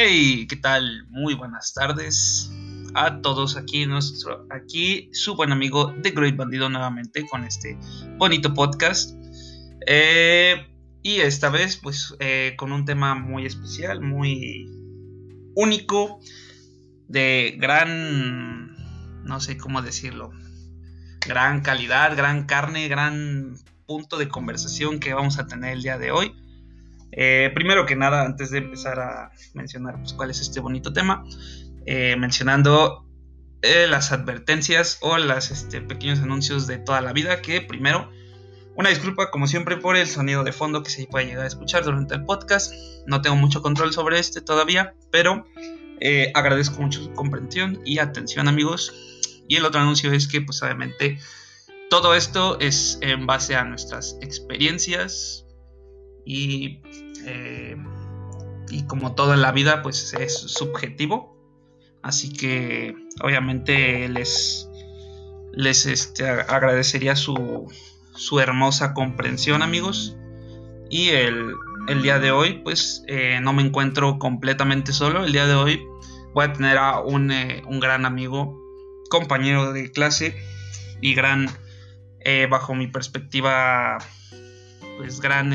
Hey, ¿qué tal? Muy buenas tardes a todos aquí nuestro aquí su buen amigo The Great Bandido nuevamente con este bonito podcast eh, y esta vez pues eh, con un tema muy especial muy único de gran no sé cómo decirlo gran calidad gran carne gran punto de conversación que vamos a tener el día de hoy eh, primero que nada, antes de empezar a mencionar pues, cuál es este bonito tema, eh, mencionando eh, las advertencias o los este, pequeños anuncios de toda la vida, que primero, una disculpa como siempre por el sonido de fondo que se puede llegar a escuchar durante el podcast, no tengo mucho control sobre este todavía, pero agradezco mucho su comprensión y atención amigos. Y el otro anuncio es que pues obviamente todo esto es en base a nuestras experiencias, y, eh, y como todo en la vida, pues es subjetivo. Así que obviamente les, les este, agradecería su, su, hermosa comprensión, amigos. Y el, el día de hoy, pues eh, no me encuentro completamente solo. El día de hoy voy a tener a un, eh, un gran amigo, compañero de clase y gran, bajo mi perspectiva, pues gran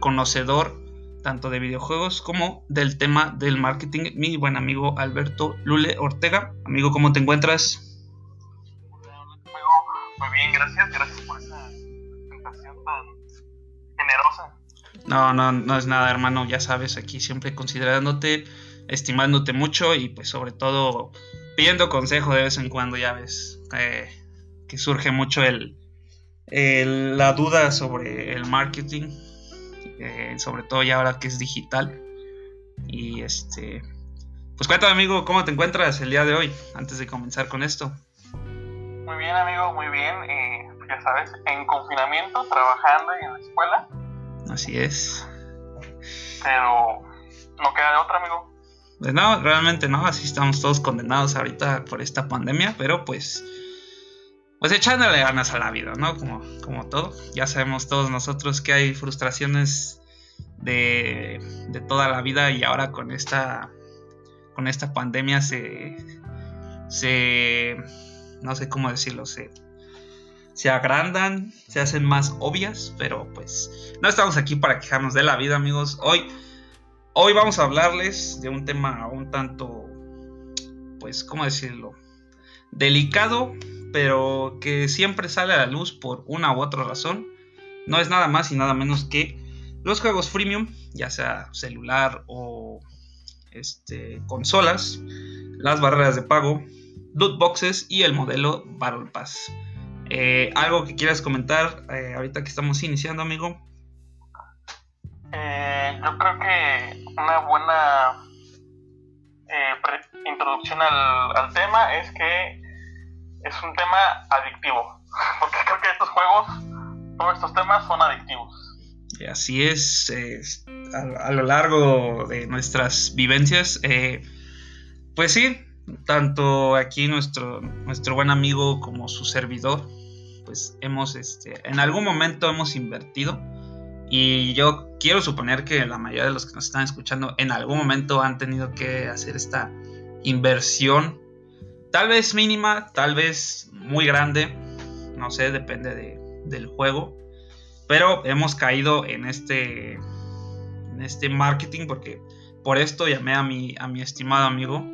conocedor tanto de videojuegos como del tema del marketing, mi buen amigo Alberto Lule Ortega. Amigo, ¿cómo te encuentras? Muy bien, gracias, gracias por esa presentación tan generosa. No, no, no es nada, hermano, ya sabes, aquí siempre considerándote, estimándote mucho y pues sobre todo pidiendo consejo de vez en cuando, ya ves, eh, que surge mucho el, la duda sobre el marketing eh, sobre todo ya ahora que es digital. Y este, pues cuéntame amigo, ¿cómo te encuentras el día de hoy, antes de comenzar con esto? Muy bien amigo, muy bien, eh, ya sabes, en confinamiento, trabajando y en la escuela. Así es. Pero no queda de otra amigo. Pues no, realmente no, así estamos todos condenados ahorita por esta pandemia, pero pues pues echándole ganas a la vida, ¿no? Como, como todo. Ya sabemos todos nosotros que hay frustraciones de, de toda la vida y ahora con esta, con esta pandemia se, se, no sé cómo decirlo, se, se agrandan, se hacen más obvias, pero pues no estamos aquí para quejarnos de la vida, amigos. Hoy, hoy vamos a hablarles de un tema un tanto, pues, ¿cómo decirlo? Delicado, pero que siempre sale a la luz por una u otra razón. No es nada más y nada menos que los juegos freemium, ya sea celular o este, consolas, las barreras de pago, loot boxes y el modelo Battle Pass. Eh, ¿Algo que quieras comentar eh, ahorita que estamos iniciando, amigo? Eh, yo creo que una buena introducción al tema es que es un tema adictivo. Porque creo que estos juegos, todos estos temas son adictivos. Así es, a, lo largo de nuestras vivencias, eh, pues sí, tanto aquí nuestro, nuestro buen amigo como su servidor, pues hemos, este, en algún momento hemos invertido y yo quiero suponer que la mayoría de los que nos están escuchando en algún momento han tenido que hacer esta inversión Tal vez mínima, tal vez muy grande. No sé, depende del juego. Pero hemos caído en este. En este marketing. Porque por esto llamé a mi, a mi estimado amigo.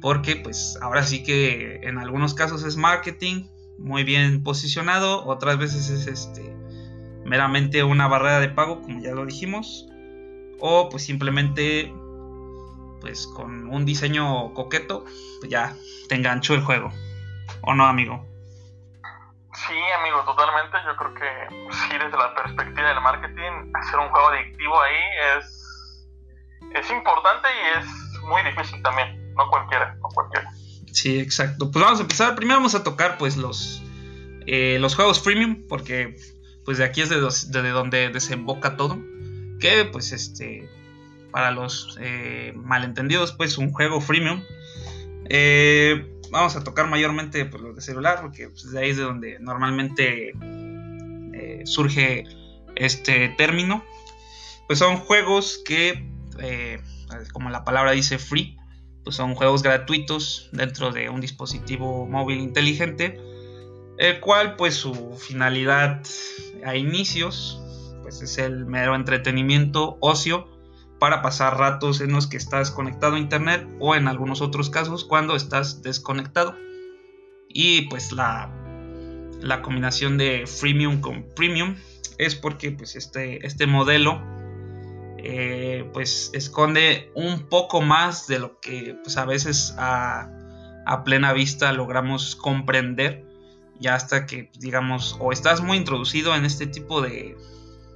Porque pues ahora sí que en algunos casos es marketing. Muy bien posicionado. Otras veces es este. Meramente una barrera de pago. Como ya lo dijimos. O pues simplemente pues con un diseño coqueto, pues ya te enganchó el juego. ¿O no, amigo? Sí, amigo, totalmente. Yo creo que sí, desde la perspectiva del marketing, hacer un juego adictivo ahí es, es importante y es muy difícil también. No cualquiera, no cualquiera. Sí, exacto. Pues vamos a empezar. Primero vamos a tocar pues los, eh, los juegos freemium, porque pues de aquí es de, de donde desemboca todo. Que pues este para los eh, malentendidos, pues un juego freemium. Eh, vamos a tocar mayormente pues, los de celular, porque pues, de ahí es de donde normalmente eh, surge este término. Pues son juegos que como la palabra dice free, pues son juegos gratuitos dentro de un dispositivo móvil inteligente, el cual pues su finalidad a inicios pues es el mero entretenimiento, ocio, para pasar ratos en los que estás conectado a internet o en algunos otros casos cuando estás desconectado. Y pues la, la combinación de freemium con premium es porque pues este, este modelo eh, pues esconde un poco más de lo que pues a veces a, a plena vista logramos comprender ya hasta que digamos o estás muy introducido en este tipo de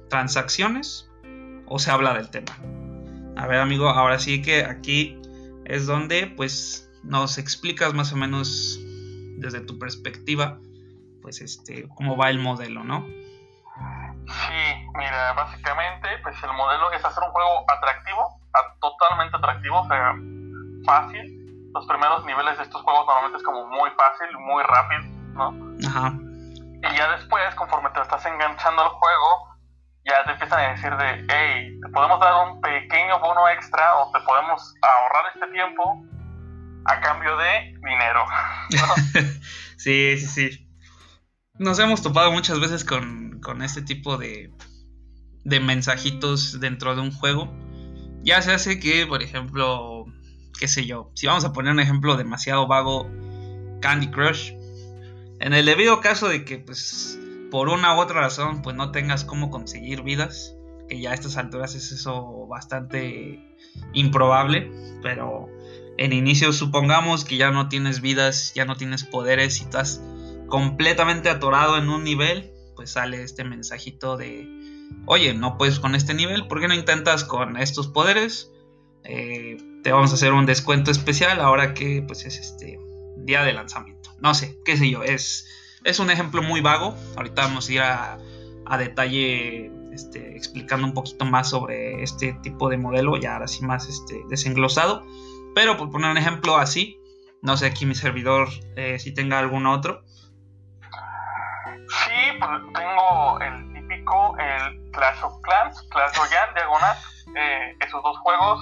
transacciones o se habla del tema. A ver amigo, ahora sí que aquí es donde pues nos explicas más o menos desde tu perspectiva pues este cómo va el modelo, ¿no? Sí, mira, básicamente pues el modelo es hacer un juego atractivo, totalmente atractivo, o sea, fácil. Los primeros niveles de estos juegos normalmente es como muy fácil, muy rápido, ¿no? Ajá. Y ya después, conforme te estás enganchando al juego, ya te empiezan a decir de, hey, te podemos dar un pequeño bono extra o te podemos ahorrar este tiempo a cambio de dinero. sí, sí, sí. Nos hemos topado muchas veces con, con este tipo de, de mensajitos dentro de un juego. Ya se hace que, por ejemplo, qué sé yo, si vamos a poner un ejemplo demasiado vago, Candy Crush. En el debido caso de que, pues, por una u otra razón pues no tengas cómo conseguir vidas, que ya a estas alturas es eso bastante improbable, pero en inicio supongamos que ya no tienes vidas, ya no tienes poderes y estás completamente atorado en un nivel, pues sale este mensajito de, oye, no puedes con este nivel, ¿por qué no intentas con estos poderes? Eh, te vamos a hacer un descuento especial ahora que pues es este día de lanzamiento. No sé, qué sé yo, es es un ejemplo muy vago. Ahorita vamos a ir a, detalle este, explicando un poquito más sobre este tipo de modelo, ya ahora sí más este, desenglosado. Pero por poner un ejemplo así, no sé aquí mi servidor eh, si tenga algún otro. Sí, pues tengo el típico, el Clash of Clans, Clash Royale, Diagonal. Eh, esos dos juegos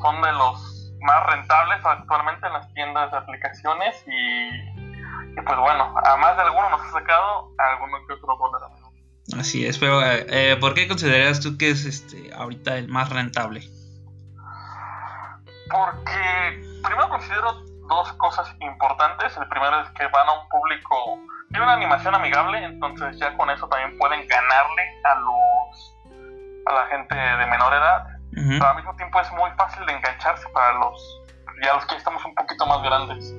son de los más rentables actualmente en las tiendas de aplicaciones y y pues bueno, a más de alguno nos ha sacado alguno que otro poder, Así es, pero eh, ¿por qué consideras tú que es este ahorita el más rentable? Porque primero considero dos cosas importantes. El primero es que van a un público, tiene una animación amigable, entonces ya con eso también pueden ganarle a los a la gente de menor edad. Pero al mismo tiempo es muy fácil de engancharse para los ya los que estamos un poquito más grandes.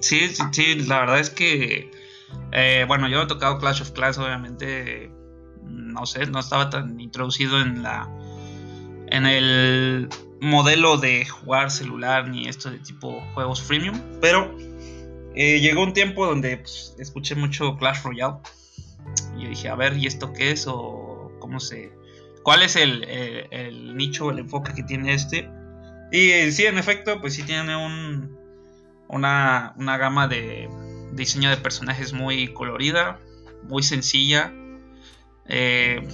Sí, sí, sí, la verdad es que, eh, bueno, yo he tocado Clash of Clans, obviamente, no sé, no estaba tan introducido en la, en el modelo de jugar celular ni esto de tipo juegos freemium, pero eh, llegó un tiempo donde pues, escuché mucho Clash Royale y dije, a ver, ¿y esto qué es? o cómo se, cuál es el, el, el nicho, el enfoque que tiene este. Y sí, en efecto, pues sí tiene un, una, gama de diseño de personajes muy colorida, muy sencilla. Eh,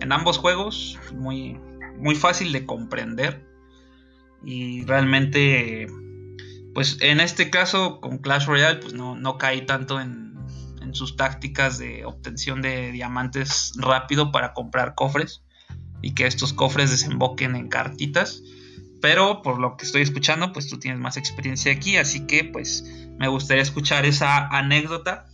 en ambos juegos, muy, muy fácil de comprender. Y realmente, pues en este caso con Clash Royale, pues no, no cae tanto en, en sus tácticas de obtención de diamantes rápido para comprar cofres y que estos cofres desemboquen en cartitas pero por lo que estoy escuchando, pues tú tienes más experiencia aquí, así que pues me gustaría escuchar esa anécdota.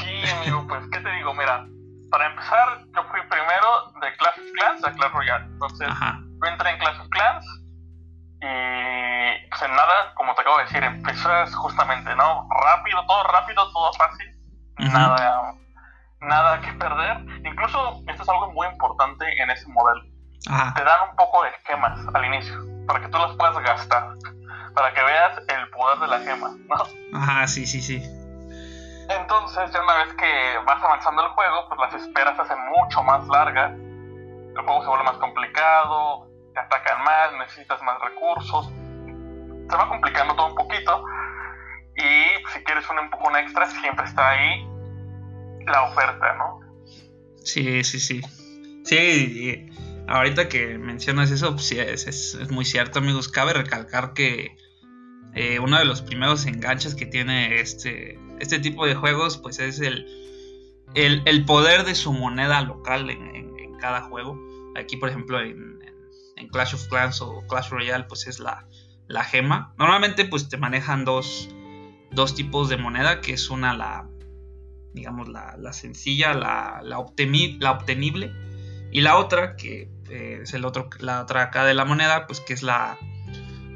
Sí, amigo, pues qué te digo, mira, para empezar, yo fui primero de Clash of Clans a Clash Royale. Entonces, yo entré en Clash of Clans y pues en nada, como te acabo de decir, empezas justamente, ¿no? Rápido, todo rápido, todo fácil, nada, nada que perder. Incluso esto es algo muy importante en ese modelo te dan un poco de gemas al inicio, para que tú las puedas gastar, para que veas el poder de la gema, ¿no? Ajá, sí, sí, sí. Entonces, ya una vez que vas avanzando el juego, pues las esperas se hacen mucho más largas, el juego se vuelve más complicado, te atacan más, necesitas más recursos, se va complicando todo un poquito, y si quieres un empujón extra, siempre está ahí la oferta, ¿no? Sí, sí, sí. Sí, ahorita que mencionas eso, pues sí, es, es, muy cierto, amigos. Cabe recalcar que eh, uno de los primeros enganches que tiene este, este tipo de juegos, pues es el, el, poder de su moneda local en, cada juego. Aquí, por ejemplo, en, Clash of Clans o Clash Royale, pues es la, la gema. Normalmente, pues te manejan dos, dos tipos de moneda, que es una la, digamos, la, sencilla, la, la, obtenible, y la otra, que eh, es el otro, la otra acá de la moneda, pues que es la,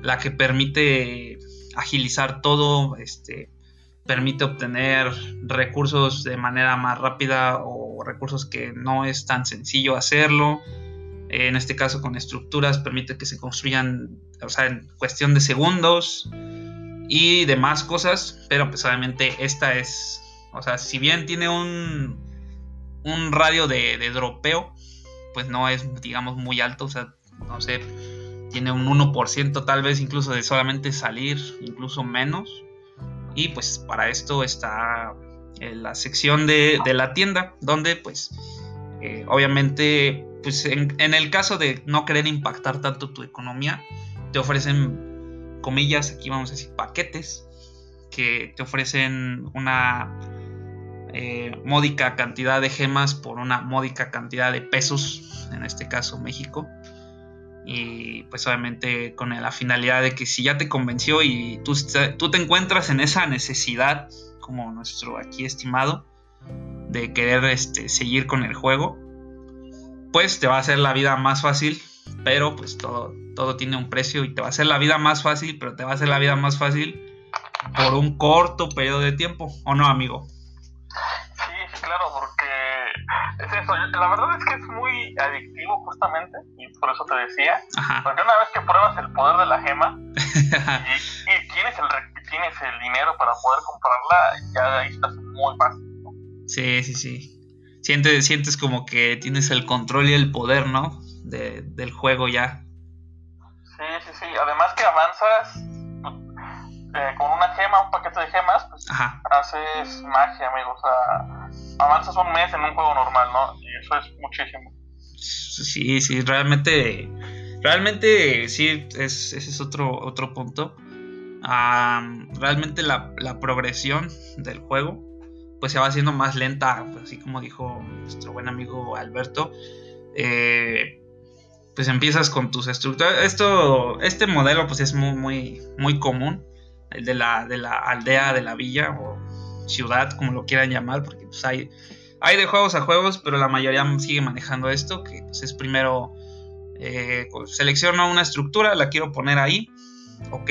la que permite agilizar todo, este, permite obtener recursos de manera más rápida o recursos que no es tan sencillo hacerlo. En este caso con estructuras permite que se construyan, o sea, en cuestión de segundos y demás cosas, pero pues obviamente esta es, o sea, si bien tiene un, un radio de dropeo, pues no es, digamos, muy alto, o sea, no sé, tiene un 1% tal vez incluso de solamente salir, incluso menos. Y pues para esto está en la sección de, la tienda, donde pues eh, obviamente pues en, el caso de no querer impactar tanto tu economía, te ofrecen comillas, aquí vamos a decir paquetes, que te ofrecen una eh, módica cantidad de gemas por una módica cantidad de pesos, en este caso México y pues obviamente con la finalidad de que si ya te convenció y tú, tú te encuentras en esa necesidad, como nuestro aquí estimado, de querer este, seguir con el juego, pues te va a hacer la vida más fácil, pero pues todo, todo tiene un precio y te va a hacer la vida más fácil, pero te va a hacer la vida más fácil por un corto periodo de tiempo, ¿o no, amigo? Sí, claro, porque es eso. La verdad es que es muy adictivo justamente, y por eso te decía. Porque una vez que pruebas el poder de la gema y, tienes, el, tienes el dinero para poder comprarla, ya ahí estás muy fácil. Sí, sí, sí. Sientes, sientes como que tienes el control y el poder, ¿no? De, del juego ya. Sí, sí, sí. Además que avanzas eh, con una gema, un paquete de gemas, pues haces magia, amigo. O sea, avanzas un mes en un juego normal, ¿no? Y eso es muchísimo. Sí, sí, realmente, realmente sí, es, ese es otro, otro punto. realmente la, la, progresión del juego pues se va haciendo más lenta, así como dijo nuestro buen amigo Alberto. Eh, pues empiezas con tus estructuras. Esto, este modelo pues es muy, muy, muy común de la, de la aldea, de la villa o ciudad, como lo quieran llamar, porque pues hay, hay de juegos a juegos, pero la mayoría sigue manejando esto, que pues, es primero eh, selecciono una estructura, la quiero poner ahí, ok,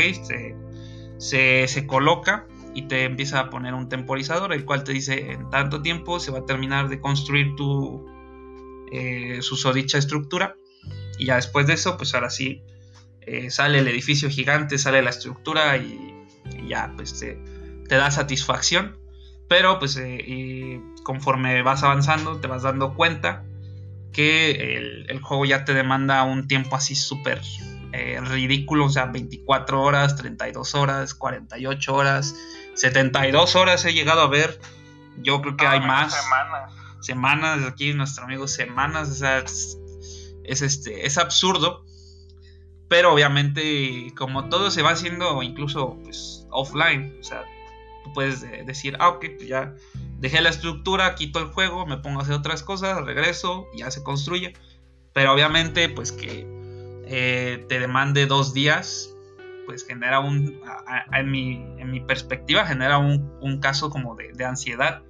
se, se, coloca y te empieza a poner un temporizador, el cual te dice en tanto tiempo se va a terminar de construir tu eh, susodicha estructura y ya después de eso, pues ahora sí eh, sale el edificio gigante, sale la estructura y y ya pues te, da satisfacción. Pero pues eh, conforme vas avanzando te vas dando cuenta que el, juego ya te demanda un tiempo así súper eh, ridículo, o sea, 24 horas, 32 horas, 48 horas, 72 horas he llegado a ver. Yo creo que hay más. Semanas. Semanas, aquí nuestro amigo, semanas, o sea, es, este, es absurdo pero obviamente, como todo se va haciendo incluso pues, offline, o sea, tú puedes decir, ah, ok, pues ya dejé la estructura, quito el juego, me pongo a hacer otras cosas, regreso, ya se construye. Pero obviamente, pues que eh, te demande dos días, pues genera un, en, mi, perspectiva, genera un, caso como de, ansiedad,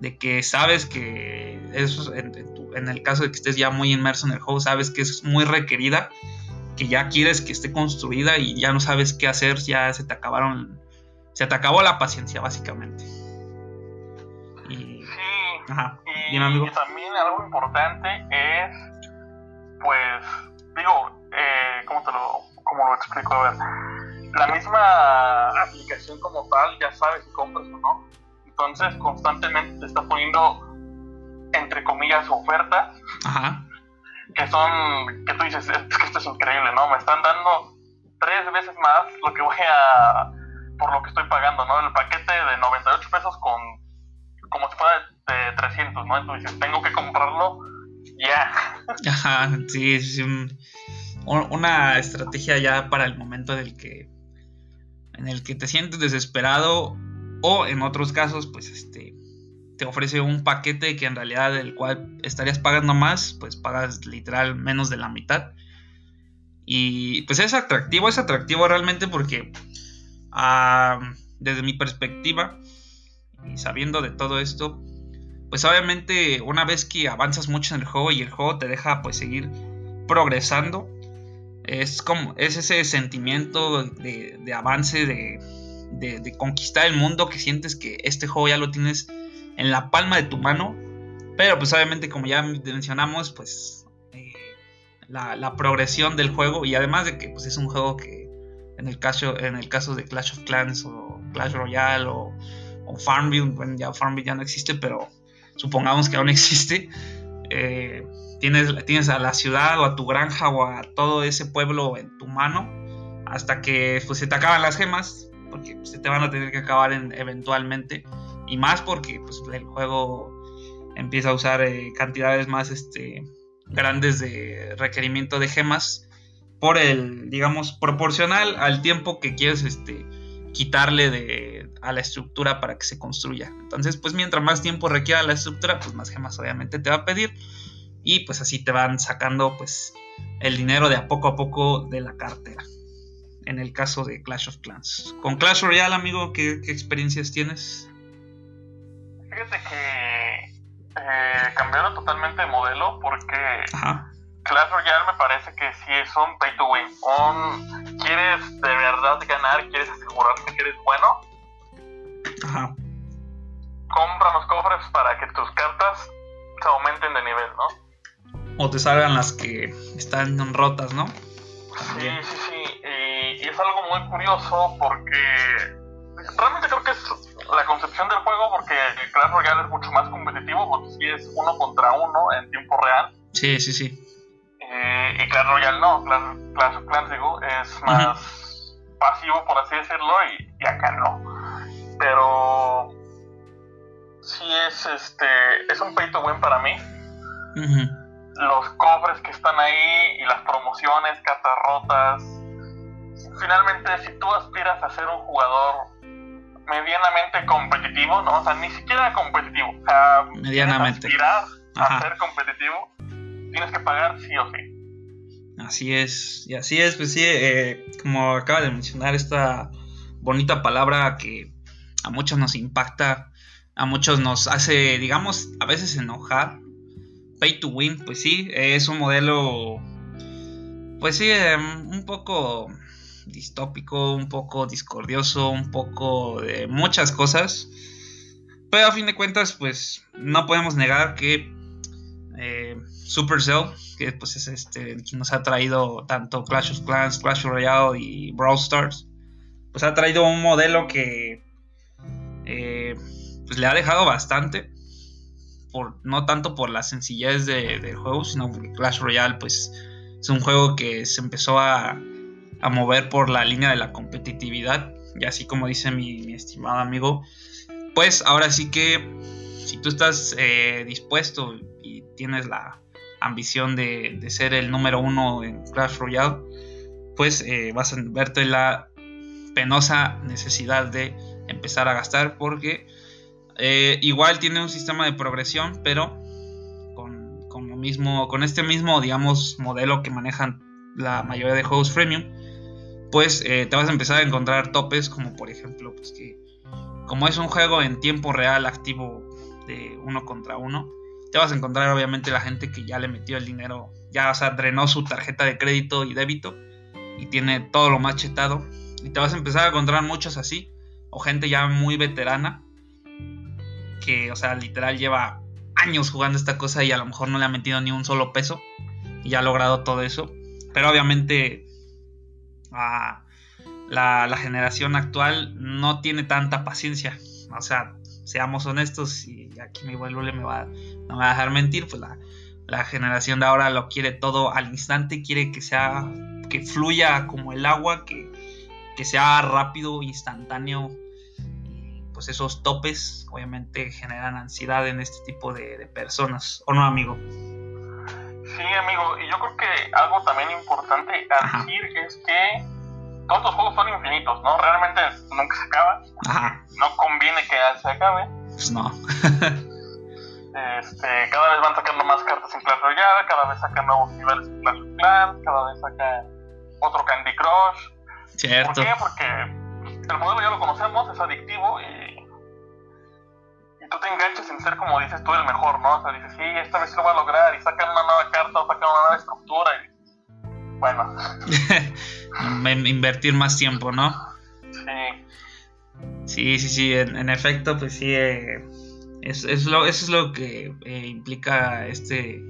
de que sabes que eso, en, en, el caso de que estés ya muy inmerso en el juego, sabes que es muy requerida que ya quieres que esté construida y ya no sabes qué hacer, ya se te acabaron, se te acabó la paciencia básicamente. Y, sí, y, también algo importante es, pues, digo, eh, ¿cómo te lo, cómo lo explico? A ver, la misma aplicación como tal ya sabes si compras o no, entonces constantemente te está poniendo, entre comillas, ofertas. Ajá que son, que tú dices, es que esto es increíble, ¿no? Me están dando tres veces más lo que voy a, por lo que estoy pagando, ¿no? El paquete de 98 pesos con, como si fuera de 300, ¿no? Entonces dices, tengo que comprarlo ya. Ajá, sí, es una estrategia ya para el momento en que en el que te sientes desesperado o en otros casos pues este te ofrece un paquete que en realidad del cual estarías pagando más, pues pagas literal menos de la mitad. Y pues es atractivo, es atractivo realmente porque desde mi perspectiva y sabiendo de todo esto, pues obviamente una vez que avanzas mucho en el juego y el juego te deja pues seguir progresando, es como es ese sentimiento de, avance, de, de, conquistar el mundo que sientes que este juego ya lo tienes en la palma de tu mano. Pero pues obviamente como ya mencionamos, pues eh, la, progresión del juego y además de que pues es un juego que en el caso, en el caso de Clash of Clans o Clash Royale o, o Farmville, bueno ya Farmville ya no existe, pero supongamos que aún existe. Eh, tienes, tienes a la ciudad o a tu granja o a todo ese pueblo en tu mano hasta que pues, se te acaban las gemas, porque pues, se te van a tener que acabar eventualmente. Y más porque pues, el juego empieza a usar eh, cantidades más este, grandes de requerimiento de gemas por el, digamos, proporcional al tiempo que quieres este, quitarle de, a la estructura para que se construya. Entonces, pues mientras más tiempo requiera la estructura, pues más gemas obviamente te va a pedir y pues así te van sacando pues el dinero de a poco a poco de la cartera. En el caso de Clash of Clans. Con Clash Royale, amigo, ¿qué, experiencias tienes? Fíjate que eh, cambiaron totalmente de modelo porque Clash Royale me parece que sí es un pay to win. ¿Quieres de verdad ganar? ¿Quieres asegurarte que eres bueno? Ajá. Compra los cofres para que tus cartas se aumenten de nivel, ¿no? o te salgan las que están rotas, ¿no? Sí, sí, sí. Y, es algo muy curioso porque realmente creo que es la concepción del juego porque Clash Royale es mucho más competitivo porque sí es uno contra uno en tiempo real. Sí, sí, sí. Eh, y Clash Royale no, Clash, of Clans digo, es más pasivo por así decirlo y, acá no. Pero sí es este es un pay to win para mí los cofres que están ahí y las promociones, cartas rotas. Finalmente, si tú aspiras a ser un jugador medianamente competitivo, ¿no? O sea, ni siquiera competitivo. O sea, medianamente. Aspirar a ser competitivo, tienes que pagar sí o sí. Así es, y así es, pues sí, eh, como acaba de mencionar esta bonita palabra que a muchos nos impacta, a muchos nos hace, digamos, a veces enojar, pay to win, pues sí, es un modelo, pues sí, em, un poco distópico, un poco discordioso, un poco de muchas cosas. Pero a fin de cuentas, pues no podemos negar que eh, Supercell, que pues es este nos ha traído tanto Clash of Clans, Clash Royale y Brawl Stars, pues ha traído un modelo que eh, pues le ha dejado bastante no tanto por la sencillez del juego, sino porque Clash Royale pues es un juego que se empezó a, mover por la línea de la competitividad. Y así como dice mi, estimado amigo, pues ahora sí que si tú estás eh, dispuesto y tienes la ambición de, ser el número uno en Clash Royale, pues eh, vas a verte la penosa necesidad de empezar a gastar porque eh, igual tiene un sistema de progresión, pero con, lo mismo, con este mismo, digamos, modelo que manejan la mayoría de juegos freemium, pues eh, te vas a empezar a encontrar topes como por ejemplo, pues que como es un juego en tiempo real activo de uno contra uno, te vas a encontrar obviamente la gente que ya le metió el dinero, ya o sea, drenó su tarjeta de crédito y débito y tiene todo lo más chetado y te vas a empezar a encontrar muchos así o gente ya muy veterana que, o sea, literal lleva años jugando esta cosa y a lo mejor no le ha metido ni un solo peso y ha logrado todo eso. Pero obviamente la, la, generación actual no tiene tanta paciencia. O sea, seamos honestos y aquí mi buen Lule me va, no me va a dejar mentir, pues la, la generación de ahora lo quiere todo al instante, quiere que sea, que fluya como el agua, que, que sea rápido, instantáneo pues esos topes obviamente generan ansiedad en este tipo de, personas, ¿o no, amigo? Sí, amigo, y yo creo que algo también importante a decir es que todos los juegos son infinitos, ¿no? Realmente nunca se acaba. Ajá. No conviene que se acabe. Pues no. este, cada vez van sacando más cartas en Clash Royale, cada vez sacan nuevos niveles en Clash Clans, cada vez sacan otro Candy Crush. Cierto. ¿Por qué? Porque el modelo ya lo conocemos, es adictivo y tú te enganchas en ser, como dices tú, el mejor, ¿no? O sea, dices, sí, esta vez lo voy a lograr y sacan una nueva carta o sacan una nueva estructura y bueno. Invertir más tiempo, ¿no? Sí. Sí, sí, sí, en, efecto, pues sí, eh, es, lo, eso es lo que eh, implica este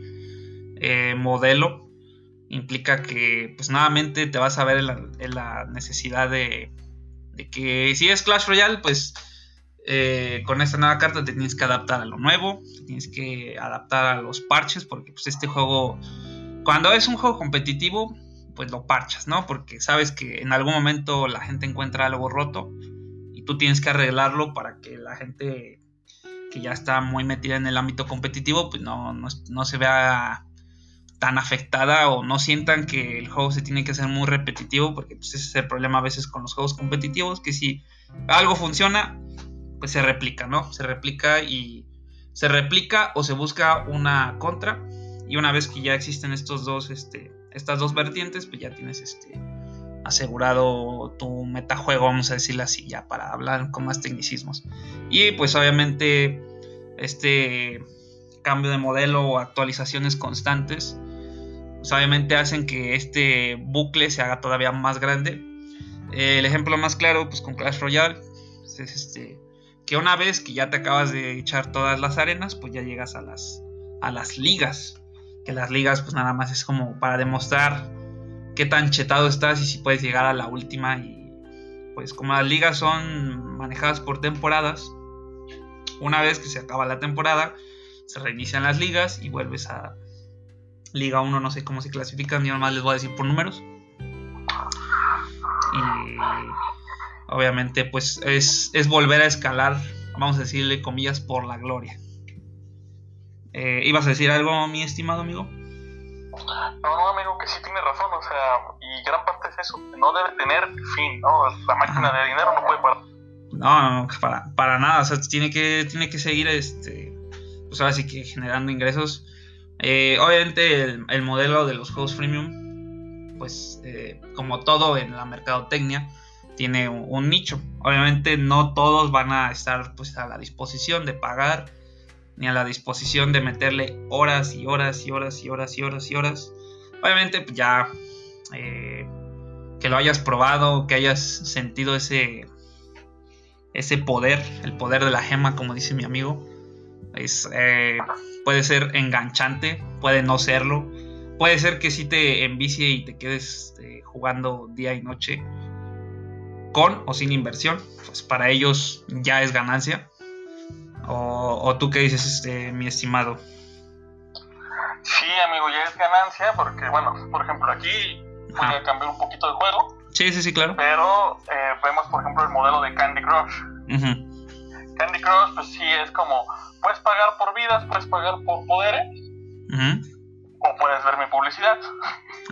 eh, modelo. Implica que, pues nuevamente te vas a ver en la, necesidad de, de, que si es Clash Royale, pues con esta nueva carta te tienes que adaptar a lo nuevo, te tienes que adaptar a los parches, porque pues este juego cuando es un juego competitivo, pues lo parchas, ¿no? Porque sabes que en algún momento la gente encuentra algo roto y tú tienes que arreglarlo para que la gente que ya está muy metida en el ámbito competitivo, pues no, no, se vea tan afectada o no sientan que el juego se tiene que hacer muy repetitivo, porque pues, ese es el problema a veces con los juegos competitivos, que si algo funciona, pues se replica, ¿no? Se replica y se replica o se busca una contra y una vez que ya existen estos dos, este, estas dos vertientes, pues ya tienes este, asegurado tu metajuego, vamos a decirlo así, ya para hablar con más tecnicismos. Y pues obviamente este cambio de modelo o actualizaciones constantes, pues obviamente hacen que este bucle se haga todavía más grande. el ejemplo más claro, pues con Clash Royale, pues, es este, que una vez que ya te acabas de echar todas las arenas, pues ya llegas a las, a las ligas que las ligas pues nada más es como para demostrar qué tan chetado estás y si puedes llegar a la última y pues como las ligas son manejadas por temporadas, una vez que se acaba la temporada, se reinician las ligas y vuelves a Liga 1, no sé cómo se clasifican, yo nomás les voy a decir por números. Y obviamente pues es, es volver a escalar, vamos a decirle comillas, por la gloria. Eh, ¿Ibas a decir algo, mi estimado amigo? No, no, amigo, que sí tiene razón, o sea, y gran parte es eso, no debe tener fin, ¿no? La máquina de dinero no puede parar. No, no, para, para nada, o sea, tiene que, tiene que seguir, este, pues ahora sí que generando ingresos. Eh, obviamente el, modelo de los juegos freemium, pues eh, como todo en la mercadotecnia, tiene un, nicho. Obviamente no todos van a estar pues a la disposición de pagar ni a la disposición de meterle horas y horas y horas y horas y horas y horas. Obviamente, pues ya eh, que lo hayas probado, que hayas sentido ese, ese poder, el poder de la gema, como dice mi amigo, es, eh, puede ser enganchante, puede no serlo, puede ser que sí te envicie y te quedes eh, jugando día y noche con o sin inversión, pues para ellos ya es ganancia. O, tú qué dices, este, mi estimado? Sí, amigo, ya es ganancia porque, bueno, por ejemplo, aquí voy a cambiar un poquito de juego. Sí, sí, sí, claro. Pero eh, vemos, por ejemplo, el modelo de Candy Crush. Candy Crush, pues sí, es como, puedes pagar por vidas, puedes pagar por poderes. O puedes ver mi publicidad.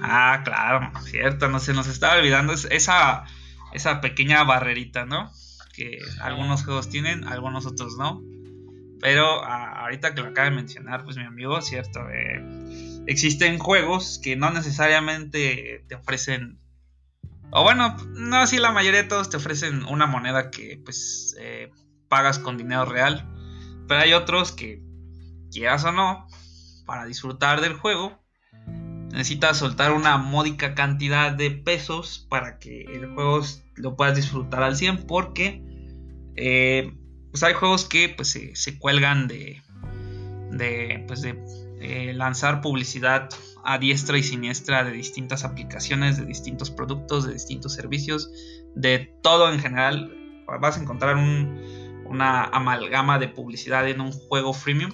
Ah, claro, cierto, no se nos estaba olvidando esa, esa pequeña barrerita, ¿no? Que algunos juegos tienen, algunos otros no. Pero ahorita que lo acaba de mencionar, pues mi amigo, cierto, eh, existen juegos que no necesariamente te ofrecen, o bueno, no así la mayoría de todos te ofrecen una moneda que pues eh, pagas con dinero real, pero hay otros que, quieras o no, para disfrutar del juego, necesitas soltar una módica cantidad de pesos para que el juego lo puedas disfrutar al 100 porque... Eh, pues hay juegos que pues se, cuelgan de, de, pues de eh, lanzar publicidad a diestra y siniestra de distintas aplicaciones, de distintos productos, de distintos servicios, de todo en general. Vas a encontrar una amalgama de publicidad en un juego freemium.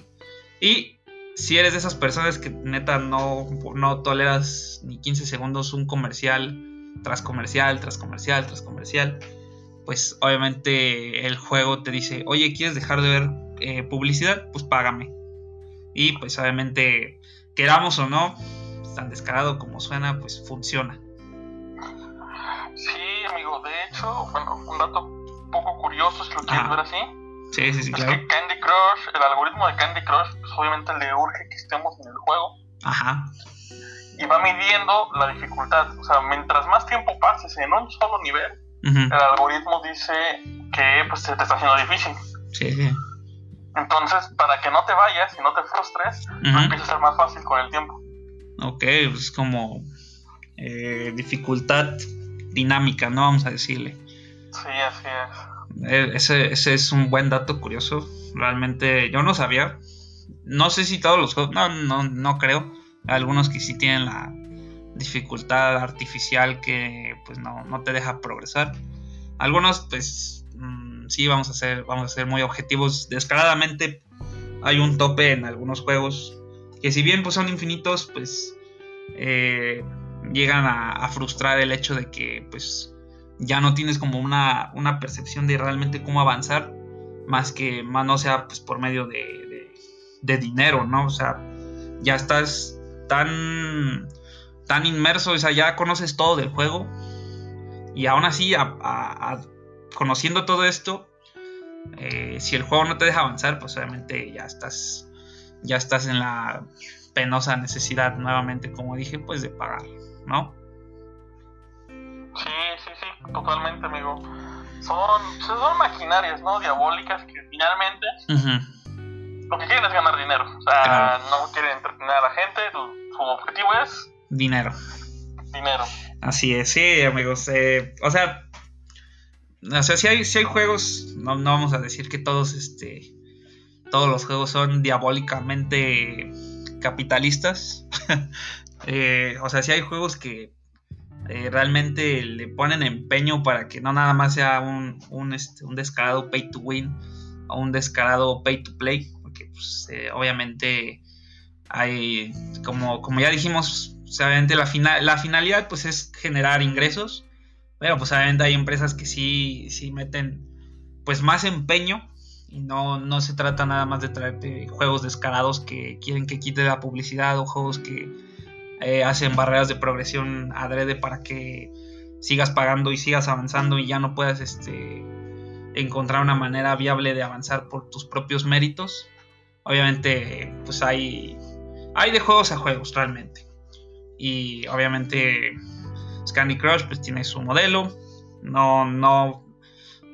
Y si eres de esas personas que neta no, no toleras ni 15 segundos un comercial tras comercial, tras comercial, tras comercial, pues obviamente el juego te dice, oye, ¿quieres dejar de ver eh, publicidad? Pues págame. Y pues obviamente queramos o no, tan descarado como suena, pues funciona. Sí, amigo, de hecho, bueno, un dato poco curioso, si lo quieres ver así. Sí, sí, sí, es claro. que Candy Crush, el algoritmo de Candy Crush, pues obviamente le urge que estemos en el juego. Ajá. Y va midiendo la dificultad. O sea, mientras más tiempo pases en un solo nivel, el algoritmo dice que pues se te está haciendo difícil. Sí, sí. Entonces, para que no te vayas y no te frustres, empieza a ser más fácil con el tiempo. Ok, pues como eh, dificultad dinámica, ¿no? Vamos a decirle. Sí, así es. Eh, ese, ese es un buen dato curioso. Realmente yo no sabía. No sé si todos los juegos, no, no, no creo. Algunos que sí tienen la dificultad artificial que pues no, no te deja progresar. Algunos pues mmm, sí vamos a ser, vamos a ser muy objetivos. Descaradamente hay un tope en algunos juegos que si bien pues son infinitos pues eh, llegan a, a, frustrar el hecho de que pues ya no tienes como una, una percepción de realmente cómo avanzar más que más no sea pues por medio de, de, dinero, ¿no? O sea, ya estás tan tan inmerso, o sea, ya conoces todo del juego y aún así, conociendo todo esto, eh, si el juego no te deja avanzar, pues obviamente ya estás, ya estás en la penosa necesidad nuevamente, como dije, pues de pagar, ¿no? Sí, totalmente, amigo. Son, son maquinarias, ¿no? Diabólicas que finalmente uh -huh. lo que quieren es ganar dinero. O sea, claro. no quieren entretener a la gente, su objetivo es dinero. Dinero. Así es, sí, amigos. Eh, o sea, o sea, si hay, si hay juegos, no, no, vamos a decir que todos, este, todos los juegos son diabólicamente capitalistas. eh, o sea, si hay juegos que eh, realmente le ponen empeño para que no nada más sea un, un, este, un descarado pay to win o un descarado pay to play, porque pues, eh, obviamente hay, como, como ya dijimos, obviamente la, final, la finalidad pues es generar ingresos, pero pues obviamente hay empresas que sí, sí meten pues más empeño y no, no se trata nada más de traerte juegos descarados que quieren que quite la publicidad o juegos que eh, hacen barreras de progresión adrede para que sigas pagando y sigas avanzando y ya no puedas este, encontrar una manera viable de avanzar por tus propios méritos. Obviamente pues hay, hay de juegos a juegos realmente. Y obviamente Candy Crush pues tiene su modelo. No, no,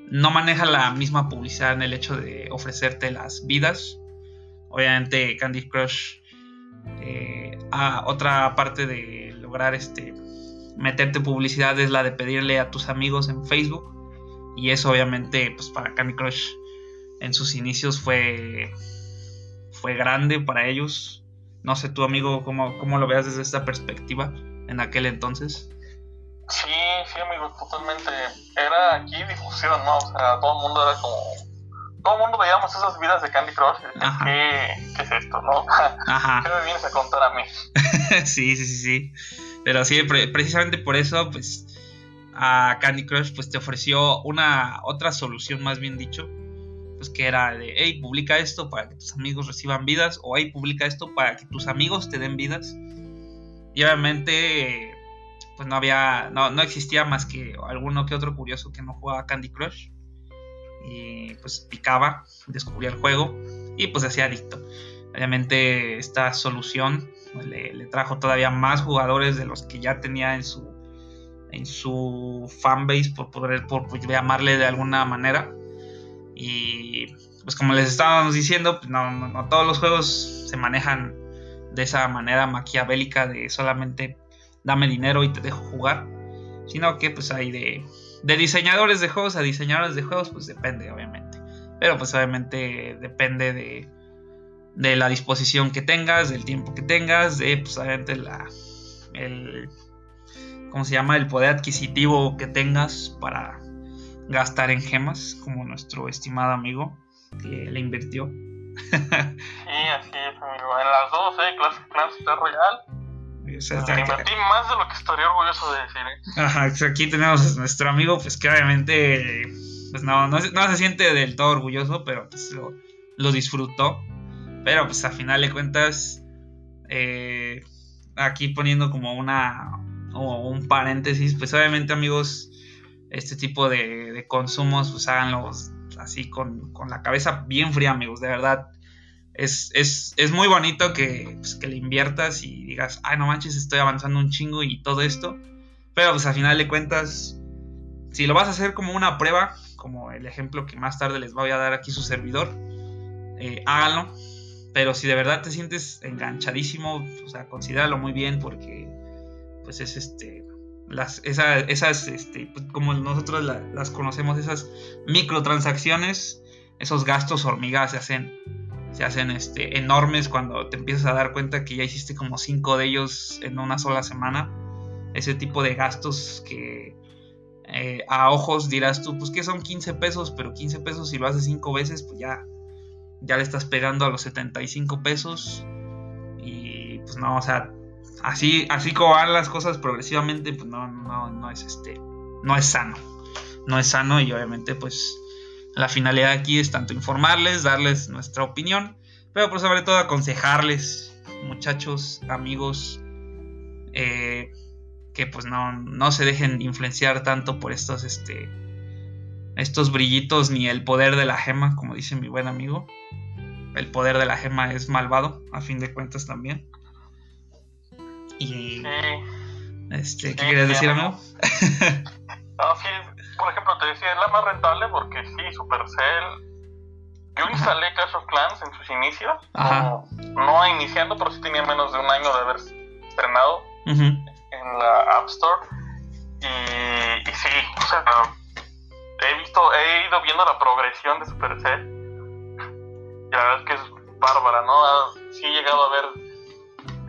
no maneja la misma publicidad en el hecho de ofrecerte las vidas. Obviamente Candy Crush eh, a otra parte de lograr este meterte publicidad es la de pedirle a tus amigos en Facebook. Y eso obviamente pues para Candy Crush en sus inicios fue, fue grande para ellos. No sé, tu amigo, ¿cómo, cómo lo veas desde esta perspectiva en aquel entonces? Sí, sí, amigo, totalmente. Era aquí difusión, ¿no? O sea, todo el mundo era como. Todo el mundo veíamos esas vidas de Candy Crush. ¿Qué, ¿Qué, es esto, no? Ajá. ¿Qué me vienes a contar a mí? sí, sí, sí, sí. Pero sí, pre precisamente por eso, pues. A Candy Crush, pues te ofreció una otra solución, más bien dicho, pues que era de, hey, publica esto para que tus amigos reciban vidas, o hey, publica esto para que tus amigos te den vidas. Y obviamente, pues no había, no, no existía más que alguno que otro curioso que no jugaba Candy Crush. Y pues picaba, descubría el juego y pues se hacía adicto. Obviamente esta solución le, trajo todavía más jugadores de los que ya tenía en su, en su fanbase, por, poder, por, llamarle de alguna manera. Y pues como les estábamos diciendo, pues no, no, todos los juegos se manejan de esa manera maquiavélica de solamente dame dinero y te dejo jugar. Sino que pues hay de, de diseñadores de juegos a diseñadores de juegos, pues depende obviamente. Pero pues obviamente depende de, de la disposición que tengas, del tiempo que tengas, de pues obviamente la, el, ¿cómo se llama? El poder adquisitivo que tengas para gastar en gemas, como nuestro estimado amigo que le invirtió. sí, así es, amigo. En las dos, ¿eh? Classic Clans Star Royale. O sea, más de lo que estaría orgulloso de decir, ¿eh? Ajá, aquí tenemos a nuestro amigo, pues que obviamente pues no, no, no se siente del todo orgulloso, pero pues lo, lo, disfrutó. Pero pues a final de cuentas, eh, aquí poniendo como una o un paréntesis, pues obviamente amigos, este tipo de, consumos, pues háganlos así con, la cabeza bien fría, amigos, de verdad. Es, es, muy bonito que, pues, que, le inviertas y digas, ay, no manches, estoy avanzando un chingo y todo esto. Pero pues al final de cuentas, si lo vas a hacer como una prueba, como el ejemplo que más tarde les voy a dar aquí su servidor, eh, háganlo. Pero si de verdad te sientes enganchadísimo, o sea, considéralo muy bien porque pues es este las esas este, pues, como nosotros las conocemos esas microtransacciones esos gastos hormigas se hacen se hacen este enormes cuando te empiezas a dar cuenta que ya hiciste como cinco de ellos en una sola semana. Ese tipo de gastos que eh, a ojos dirás tú pues que son 15 pesos pero 15 pesos si lo haces cinco veces pues ya ya le estás pegando a los 75 pesos. Y pues no o sea así, así como van las cosas progresivamente, pues no, no, no es este, no es sano. No es sano y obviamente pues la finalidad aquí es tanto informarles, darles nuestra opinión, pero por sobre todo aconsejarles, muchachos, amigos, eh, que pues no, no se dejen influenciar tanto por estos, este, estos brillitos ni el poder de la gema, como dice mi buen amigo. El poder de la gema es malvado, a fin de cuentas también. Y. Este, ¿Qué querías decir, amigo? no, sí, por ejemplo, te decía, es la más rentable porque sí, Supercell. Yo instalé Clash of Clans en sus inicios, no, no iniciando, pero sí tenía menos de un año de haber estrenado en la App Store. Y, y sí, o sea, he visto, he ido viendo la progresión de Supercell. Y la verdad es que es bárbara, ¿no? Sí he llegado a ver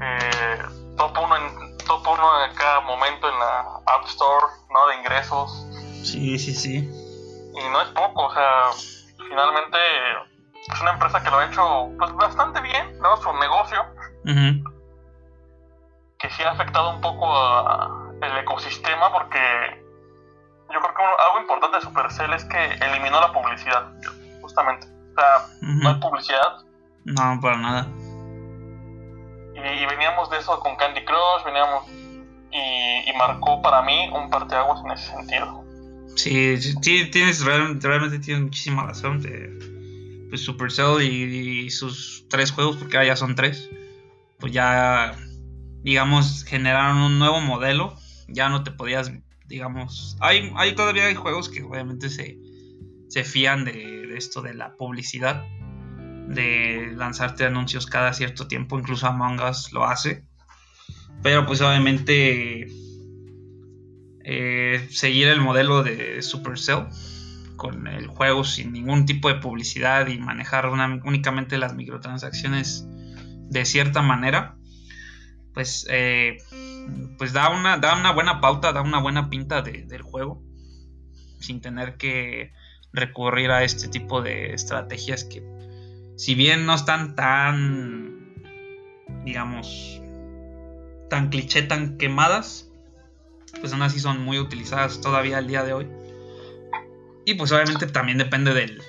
eh, top 1 en top 1 en cada momento en la App Store, ¿no? De ingresos. Sí, sí, sí. Y no es poco, o sea, finalmente es una empresa que lo ha hecho pues bastante bien, ¿no? Su negocio. Que sí ha afectado un poco a el ecosistema porque yo creo que algo importante de Supercell es que eliminó la publicidad, justamente. O sea, no hay publicidad. No, para nada y, veníamos de eso con Candy Crush, veníamos y, marcó para mí un parteaguas en ese sentido. Sí, sí tienes, realmente tienes muchísima razón. De, pues Supercell y, y, sus tres juegos, porque ahora ya son tres, pues ya, digamos, generaron un nuevo modelo. Ya no te podías, digamos, hay, hay todavía hay juegos que obviamente se, se fían de, de esto de la publicidad de lanzarte anuncios cada cierto tiempo, incluso Among Us lo hace. Pero pues obviamente eh, seguir el modelo de Supercell con el juego sin ningún tipo de publicidad y manejar únicamente las microtransacciones de cierta manera, pues, eh, pues da, una, da una buena pauta, da una buena pinta del juego, sin tener que recurrir a este tipo de estrategias que si bien no están tan, digamos, tan cliché, tan quemadas, pues aún así son muy utilizadas todavía al día de hoy. Y pues obviamente también depende del,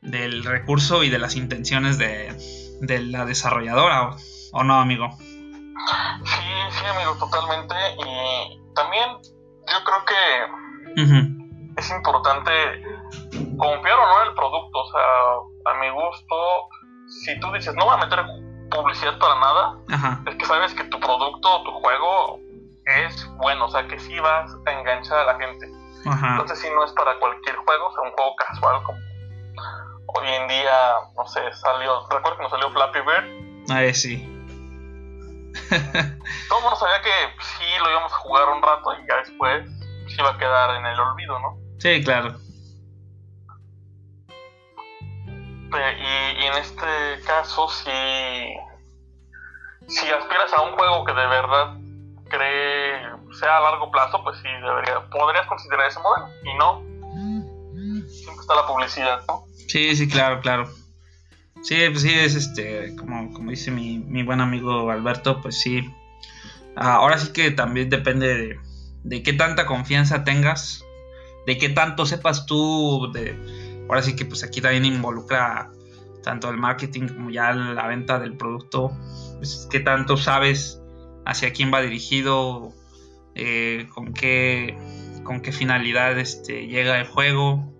del recurso y de las intenciones de, de la desarrolladora, ¿o, no, amigo? Sí, sí, amigo, totalmente. Y también yo creo que es importante confiar o no en el producto. O sea, a mi gusto, si tú dices no voy a meter publicidad para nada, es que sabes que tu producto o tu juego es bueno, o sea que sí vas a enganchar a la gente. Entonces si no es para cualquier juego, o sea, un juego casual como hoy en día, no sé, salió, recuerdo que nos salió Flappy Bird. Ah, sí. Todo el mundo sabía que sí lo íbamos a jugar un rato y ya después se iba a quedar en el olvido, ¿no? Sí, claro. Y, en este caso, si, si aspiras a un juego que de verdad cree sea a largo plazo, pues sí, debería, podrías considerar ese modelo. Y no, siempre está la publicidad, ¿no? Sí, sí, claro, claro. Sí, pues sí, es este, como, como dice mi, mi buen amigo Alberto, pues sí. ahora sí que también depende de, de qué tanta confianza tengas, de qué tanto sepas tú de ahora sí que pues aquí también involucra tanto el marketing como ya la venta del producto pues, qué tanto sabes hacia quién va dirigido, eh, con, qué, con qué finalidad este, llega el juego,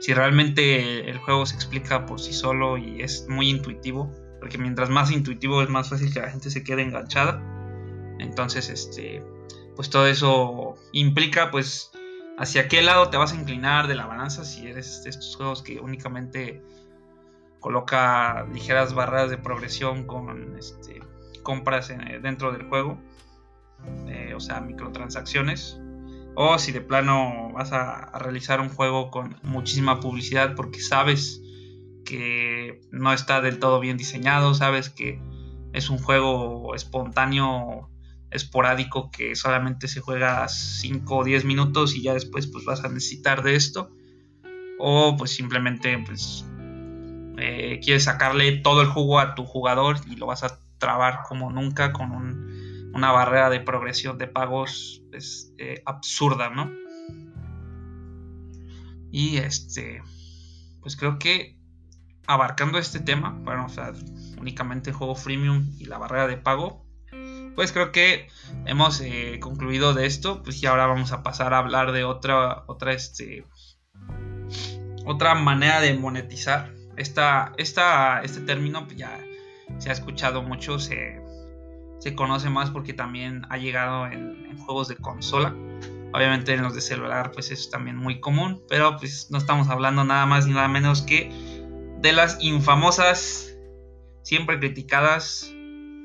si realmente el juego se explica por sí solo y es muy intuitivo, porque mientras más intuitivo es más fácil que la gente se quede enganchada. Entonces, este, pues todo eso implica pues hacia qué lado te vas a inclinar de la balanza si eres de estos juegos que únicamente coloca ligeras barreras de progresión con este, compras dentro del juego, eh, o sea, microtransacciones, o si de plano vas a, realizar un juego con muchísima publicidad porque sabes que no está del todo bien diseñado, sabes que es un juego espontáneo, esporádico, que solamente se juega 5 o 10 minutos y ya después pues vas a necesitar de esto, o pues simplemente pues eh, quieres sacarle todo el jugo a tu jugador y lo vas a trabar como nunca con una barrera de progresión de pagos es, eh, absurda, ¿no? Y este, pues creo que abarcando este tema, bueno, o sea, únicamente el juego freemium y la barrera de pago, pues creo que hemos eh, concluido de esto, pues y ahora vamos a pasar a hablar de otra, otra, este, otra manera de monetizar esta, este término pues, ya se ha escuchado mucho, se, conoce más porque también ha llegado en, juegos de consola. Obviamente en los de celular pues es también muy común, pero pues no estamos hablando nada más ni nada menos que de las infamosas, siempre criticadas,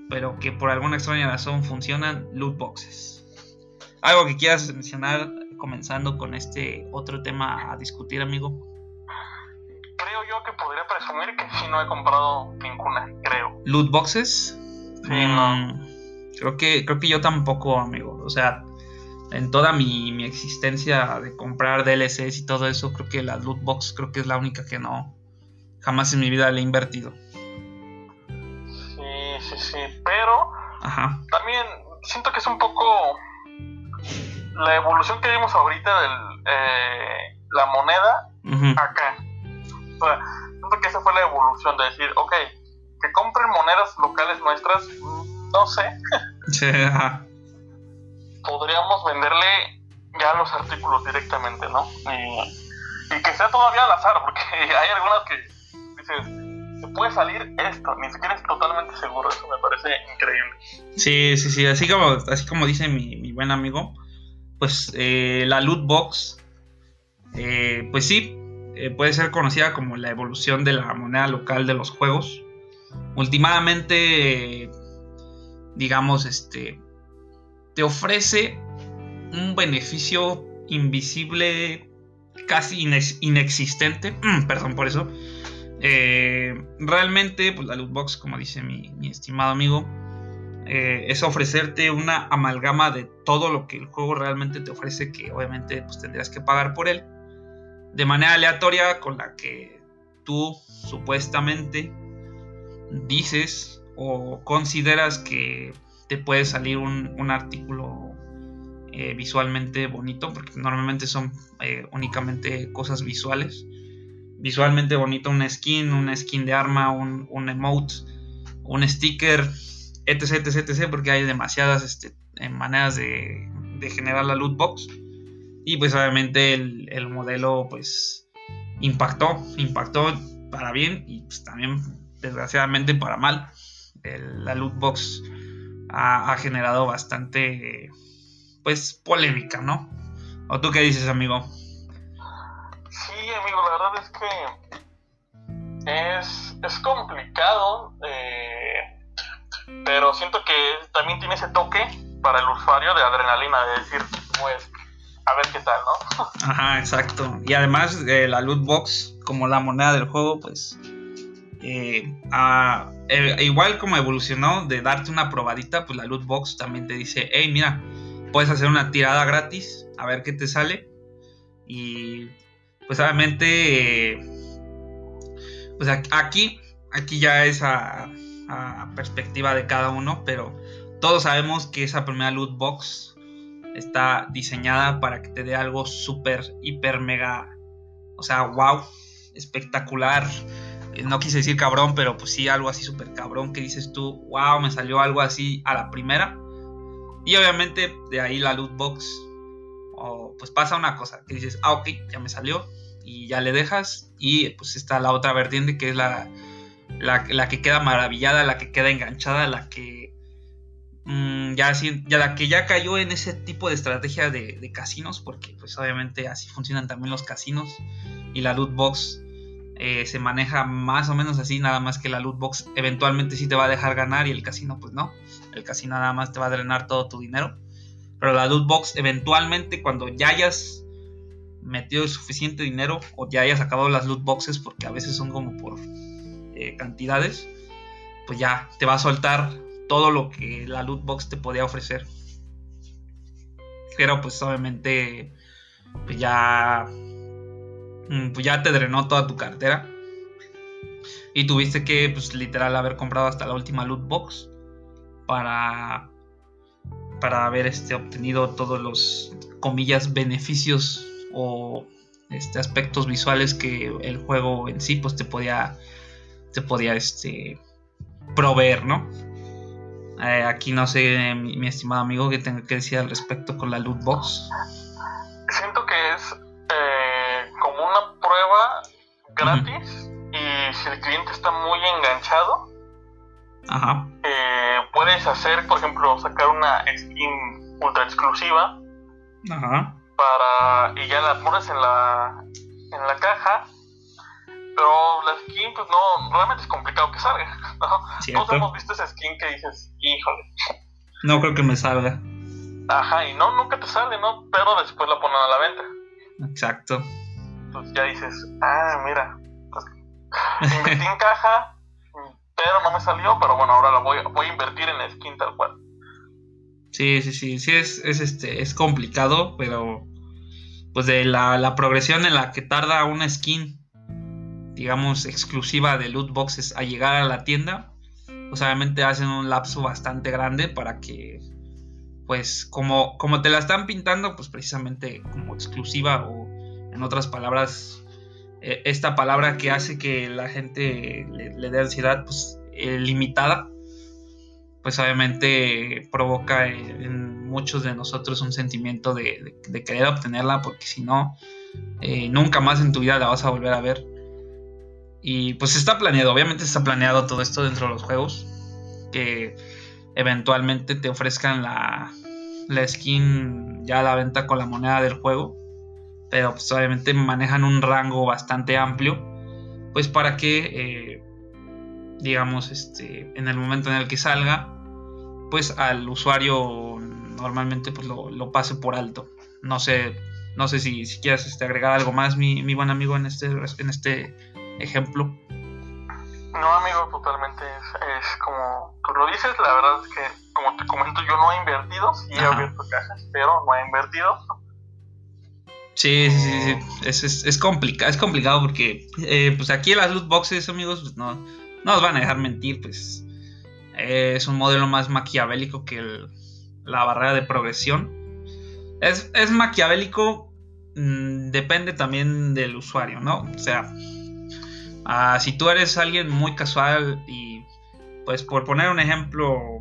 pero que por alguna extraña razón funcionan, loot boxes. Algo que quieras mencionar comenzando con este otro tema a discutir, amigo yo que podría presumir que sí no he comprado ninguna, creo. ¿Loot boxes? Sí, mm, Creo que, creo que yo tampoco, amigo. O sea, en toda mi, existencia de comprar DLCs y todo eso, creo que la loot box creo que es la única que no jamás en mi vida le he invertido. Sí, sí, sí, pero también siento que es un poco la evolución que vimos ahorita de eh, la moneda acá. O sea, siento que esa fue la evolución de decir, ok, que compren monedas locales nuestras, no sé. Podríamos venderle ya los artículos directamente, ¿no? Y, que sea todavía al azar, porque hay algunas que dices, se puede salir esto, ni siquiera es totalmente seguro, eso me parece increíble. Sí, sí, sí, así como, así como dice mi, buen amigo, pues eh, la loot box, eh, pues sí, eh, puede ser conocida como la evolución de la moneda local de los juegos. Últimamente, digamos, este, te ofrece un beneficio invisible, casi inexistente, perdón por eso. Eh, realmente, pues la loot box, como dice mi, estimado amigo, eh, es ofrecerte una amalgama de todo lo que el juego realmente te ofrece, que obviamente pues, tendrías que pagar por él de manera aleatoria con la que tú supuestamente dices o consideras que te puede salir un, artículo eh, visualmente bonito, porque normalmente son eh, únicamente cosas visuales. Visualmente bonito, una skin, una skin de arma, un, emote, un sticker, etc, etc, etc, porque hay demasiadas este, maneras de, de generar la loot box. Y pues obviamente el, modelo pues impactó, impactó para bien y pues también desgraciadamente para mal. la loot box ha, generado bastante pues polémica, ¿no? ¿O tú qué dices, amigo? Sí, amigo, la verdad es que es, es complicado, eh, pero siento que también tiene ese toque para el usuario de adrenalina, de decir, pues a ver qué tal, ¿no? Ajá, exacto. Y además eh, la loot box, como la moneda del juego, pues eh, eh, igual como evolucionó de darte una probadita, pues la loot box también te dice, hey, mira, puedes hacer una tirada gratis, a ver qué te sale. Y pues obviamente, pues aquí, aquí ya es a, a perspectiva de cada uno, pero todos sabemos que esa primera loot box está diseñada para que te dé algo súper, hiper, mega, o sea, wow, espectacular, no quise decir cabrón, pero pues sí, algo así súper cabrón que dices tú, wow, me salió algo así a la primera. Y obviamente de ahí la loot box, o pues pasa una cosa, que dices, ah, ok, ya me salió, y ya le dejas, y pues está la otra vertiente que es la, la, que queda maravillada, la que queda enganchada, la que mm, ya, la que ya cayó en ese tipo de estrategia de, casinos, porque pues obviamente así funcionan también los casinos, y la loot box eh, se maneja más o menos así, nada más que la loot box eventualmente sí te va a dejar ganar y el casino pues no. El casino nada más te va a drenar todo tu dinero. Pero la loot box eventualmente cuando ya hayas metido suficiente dinero o ya hayas acabado las loot boxes porque a veces son como por eh, cantidades, pues ya te va a soltar todo lo que la loot box te podía ofrecer. Pero pues obviamente pues ya Mm, pues ya te drenó toda tu cartera. Y tuviste que, pues literal, haber comprado hasta la última loot box para, para haber este, obtenido todos los, comillas, beneficios o este, aspectos visuales que el juego en sí, pues te podía, te podía, este, proveer, ¿no? Eh, aquí no sé, mi, estimado amigo, que tenga que decir al respecto con la loot box. Siento que es una prueba gratis y si el cliente está muy enganchado, eh, puedes hacer, por ejemplo, sacar una skin ultra exclusiva para y ya la pones en la en la caja. Pero la skin, pues no, realmente es complicado que salga. Todos hemos visto esa skin que dices, híjole. No creo que me salga. Ajá, y no, nunca te sale, ¿no? Pero después la ponen a la venta. Exacto pues ya dices, ah, mira, pues, invertí en caja, pero no me salió, pero bueno, ahora la voy, voy a invertir en skin tal cual. Sí, sí, sí, sí, es, es, este, es complicado, pero pues de la, la progresión en la que tarda una skin, digamos, exclusiva de loot boxes a llegar a la tienda, pues obviamente hacen un lapso bastante grande para que, pues como, como te la están pintando, pues precisamente como exclusiva o en otras palabras, e, esta palabra que hace que la gente le, dé ansiedad, pues eh, limitada, pues obviamente provoca en muchos de nosotros un sentimiento de, querer obtenerla, porque si no, eh, nunca más en tu vida la vas a volver a ver. Y pues está planeado, obviamente está planeado todo esto dentro de los juegos, que eventualmente te ofrezcan la, la skin ya a la venta con la moneda del juego pero pues obviamente manejan un rango bastante amplio, pues para que, eh, digamos, este, en el momento en el que salga, pues al usuario normalmente pues lo, pase por alto. No sé, no sé si, si quieres este, agregar algo más, mi, mi, buen amigo, en este, en este ejemplo. No, amigo, totalmente es, como tú lo dices, la verdad es que, como te comento, yo no he invertido, sí he abierto cajas, pero no he invertido Sí, sí, sí, Es, es, es, complicado, es complicado porque eh, pues aquí en las loot boxes, amigos, pues no, no nos van a dejar mentir, pues eh, es un modelo más maquiavélico que la barrera de progresión. Es, maquiavélico, mm, depende también del usuario, ¿no? O sea, ah, si tú eres alguien muy casual y pues por poner un ejemplo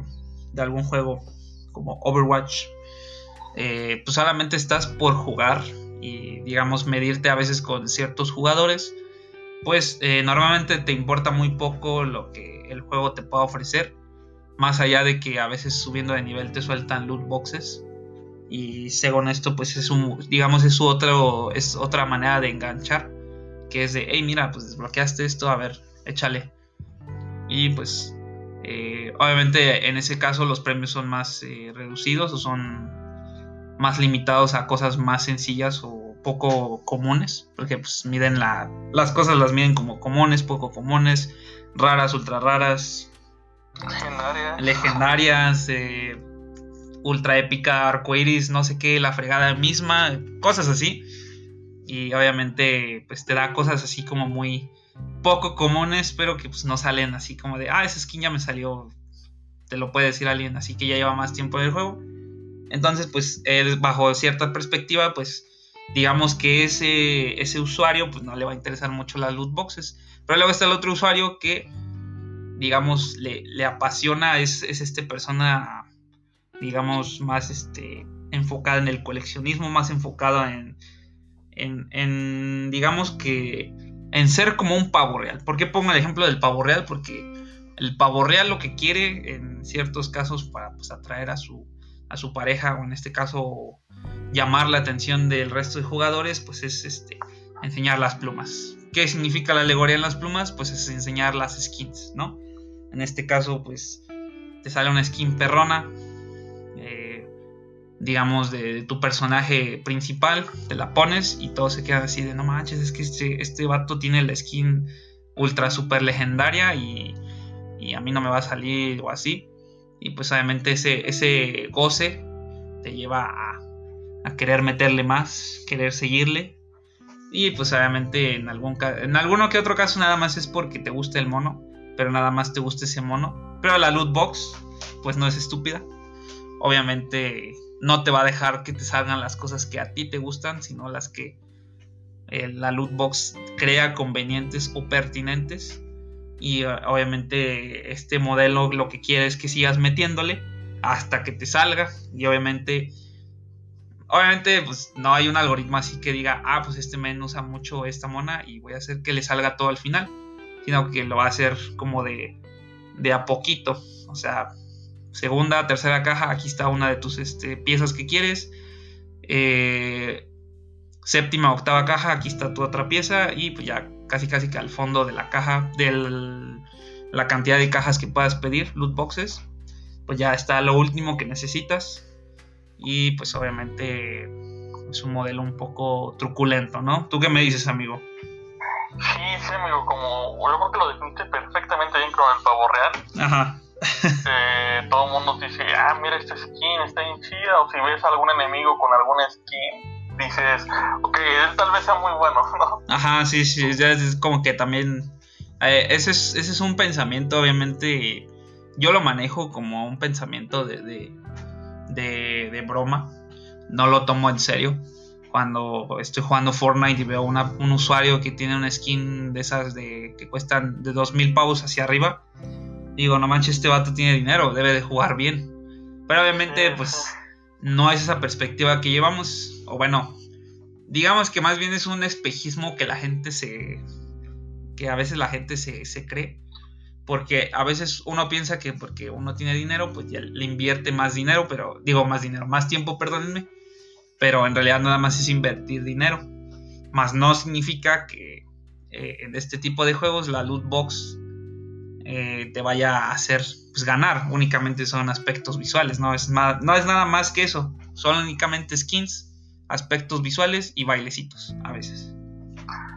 de algún juego como Overwatch, eh, pues solamente estás por jugar y digamos medirte a veces con ciertos jugadores, pues eh, normalmente te importa muy poco lo que el juego te pueda ofrecer, más allá de que a veces subiendo de nivel te sueltan loot boxes y según esto pues es un digamos es otro es otra manera de enganchar que es de hey mira pues desbloqueaste esto a ver échale y pues eh, obviamente en ese caso los premios son más eh, reducidos o son más limitados a cosas más sencillas o poco comunes, porque pues miden la, las cosas las miden como comunes, poco comunes, raras, ultra raras, legendarias, legendarias eh, ultra épica, arcoiris, no sé qué, la fregada misma, cosas así. Y obviamente pues te da cosas así como muy poco comunes, pero que pues no salen así como de, ah, esa skin ya me salió, te lo puede decir alguien así que ya lleva más tiempo en el juego entonces, pues bajo cierta perspectiva, pues digamos que ese, ese usuario pues no le va a interesar mucho las loot boxes. Pero luego está el otro usuario que, digamos, le, apasiona, es, es este persona, digamos, más este, enfocada en el coleccionismo, más enfocada en, en, digamos que, en ser como un pavo real. ¿Por qué pongo el ejemplo del pavo real? Porque el pavo real lo que quiere en ciertos casos para pues, atraer a su, a su pareja o en este caso llamar la atención del resto de jugadores pues es este enseñar las plumas ¿qué significa la alegoría en las plumas? pues es enseñar las skins ¿no? en este caso pues te sale una skin perrona digamos de, tu personaje principal te la pones y todo se queda así de no manches es que este, este vato tiene la skin ultra super legendaria y y a mí no me va a salir o así. Y pues obviamente ese, ese goce te lleva a, a querer meterle más, querer seguirle. Y pues obviamente en, algún, en alguno que otro caso nada más es porque te gusta el mono, pero nada más te gusta ese mono. Pero la loot box pues no es estúpida. Obviamente no te va a dejar que te salgan las cosas que a ti te gustan, sino las que eh, la loot box crea convenientes o pertinentes. Y uh, obviamente este modelo lo que quiere es que sigas metiéndole hasta que te salga. Y obviamente obviamente pues no hay un algoritmo así que diga ah pues este men usa mucho esta mona y voy a hacer que le salga todo al final sino que lo va a hacer como de de a poquito. O sea segunda tercera caja aquí está una de tus este, piezas que quieres eh, séptima octava caja aquí está tu otra pieza y pues ya casi casi que al fondo de la caja, de la cantidad de cajas que puedas pedir, loot boxes, pues ya está lo último que necesitas. Y pues obviamente es un modelo un poco truculento, ¿no? ¿Tú qué me dices, amigo? Sí, sí, amigo, como yo creo que lo definiste perfectamente bien con el pavo real. Ajá. Eh, todo el mundo dice, ah, mira esta skin, está bien. O si ves algún enemigo con alguna skin, dices, ok, él tal vez sea muy bueno, ¿no? Ajá, sí, sí, es como que también... Eh, ese, es, ese es un pensamiento, obviamente, yo lo manejo como un pensamiento de, de, de, broma, no lo tomo en serio. Cuando estoy jugando Fortnite y veo un usuario que tiene una skin de esas de que cuestan de 2000 pavos hacia arriba, digo, no manches, este vato tiene dinero, debe de jugar bien. Pero obviamente, pues no es esa perspectiva que llevamos, o bueno, digamos que más bien es un espejismo que la gente se, que a veces la gente se, se cree, porque a veces uno piensa que porque uno tiene dinero, pues ya le invierte más dinero, pero digo más dinero, más tiempo, perdónenme, pero en realidad nada más es invertir dinero, más no significa que eh, en este tipo de juegos la loot box eh, te vaya a hacer pues, ganar. Únicamente son aspectos visuales, no es, no es nada más que eso. Son únicamente skins, aspectos visuales y bailecitos a veces.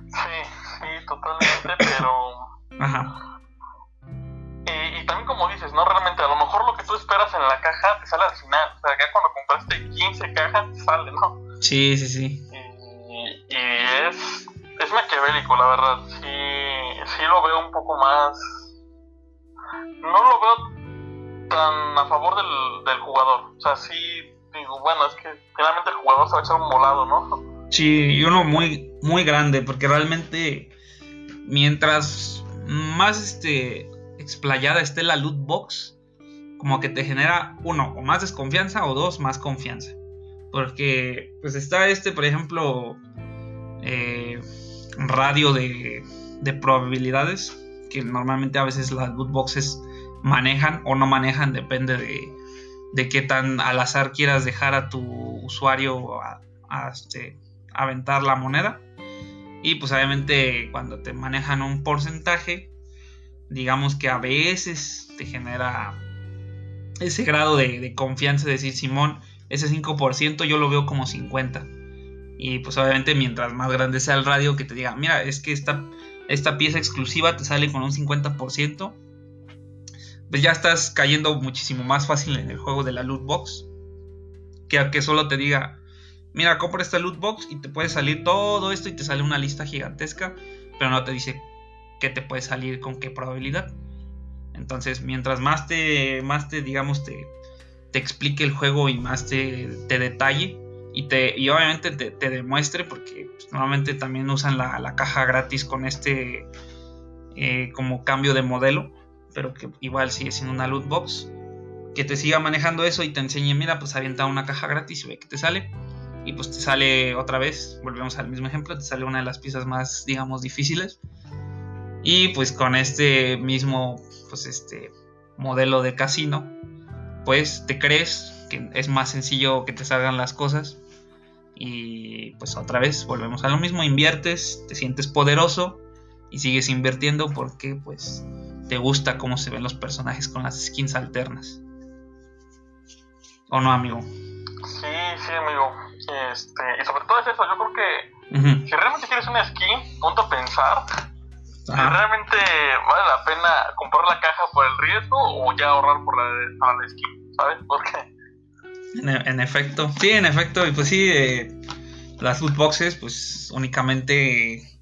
Sí, sí, totalmente, pero... Ajá. Y, también como dices, ¿no? Realmente a lo mejor lo que tú esperas en la caja te sale al final. O sea, ya cuando compraste 15 cajas te sale, ¿no? Sí, sí, sí. Y, y es, es maquiavélico, la verdad. Sí, sí lo veo un poco más no lo veo tan a favor del, jugador. O sea, sí digo, bueno, es que finalmente el jugador se va a echar un volado, ¿no? Sí, y uno muy, muy grande, porque realmente mientras más este explayada esté la loot box, como que te genera uno, o más desconfianza, o dos, más confianza. Porque pues está este, por ejemplo, eh, radio de, de probabilidades que normalmente a veces las loot boxes manejan o no manejan, depende de, de qué tan al azar quieras dejar a tu usuario a, este, aventar la moneda. Y pues obviamente cuando te manejan un porcentaje, digamos que a veces te genera ese grado de, confianza de decir, Simón, ese 5% yo lo veo como 50. Y pues obviamente mientras más grande sea el radio que te diga, mira, es que esta esta pieza exclusiva te sale con un 50%, pues ya estás cayendo muchísimo más fácil en el juego de la loot box. Que que solo te diga, mira, compra esta loot box y te puede salir todo esto y te sale una lista gigantesca, pero no te dice qué te puede salir con qué probabilidad. Entonces, mientras más te, más te digamos, te, te explique el juego y más te, te detalle, y, te, y obviamente te, demuestre, porque pues, normalmente también usan la, caja gratis con este eh, como cambio de modelo, pero que igual sigue siendo una loot box, que te siga manejando eso y te enseñe, mira, pues avienta una caja gratis y ve que te sale. Y pues te sale otra vez, volvemos al mismo ejemplo, te sale una de las piezas más, digamos, difíciles. Y pues con este mismo, pues este modelo de casino, pues te crees que es más sencillo que te salgan las cosas y pues otra vez volvemos a lo mismo, inviertes, te sientes poderoso y sigues invirtiendo porque pues te gusta cómo se ven los personajes con las skins alternas. ¿O no, amigo? Sí, sí, amigo. Este, y sobre todo es eso, yo creo que si realmente quieres una skin, ponte a pensar si realmente vale la pena comprar la caja por el riesgo o ya ahorrar por la, la skin, ¿sabes? Porque en, efecto, sí, en efecto, y pues sí, eh, las loot boxes, pues únicamente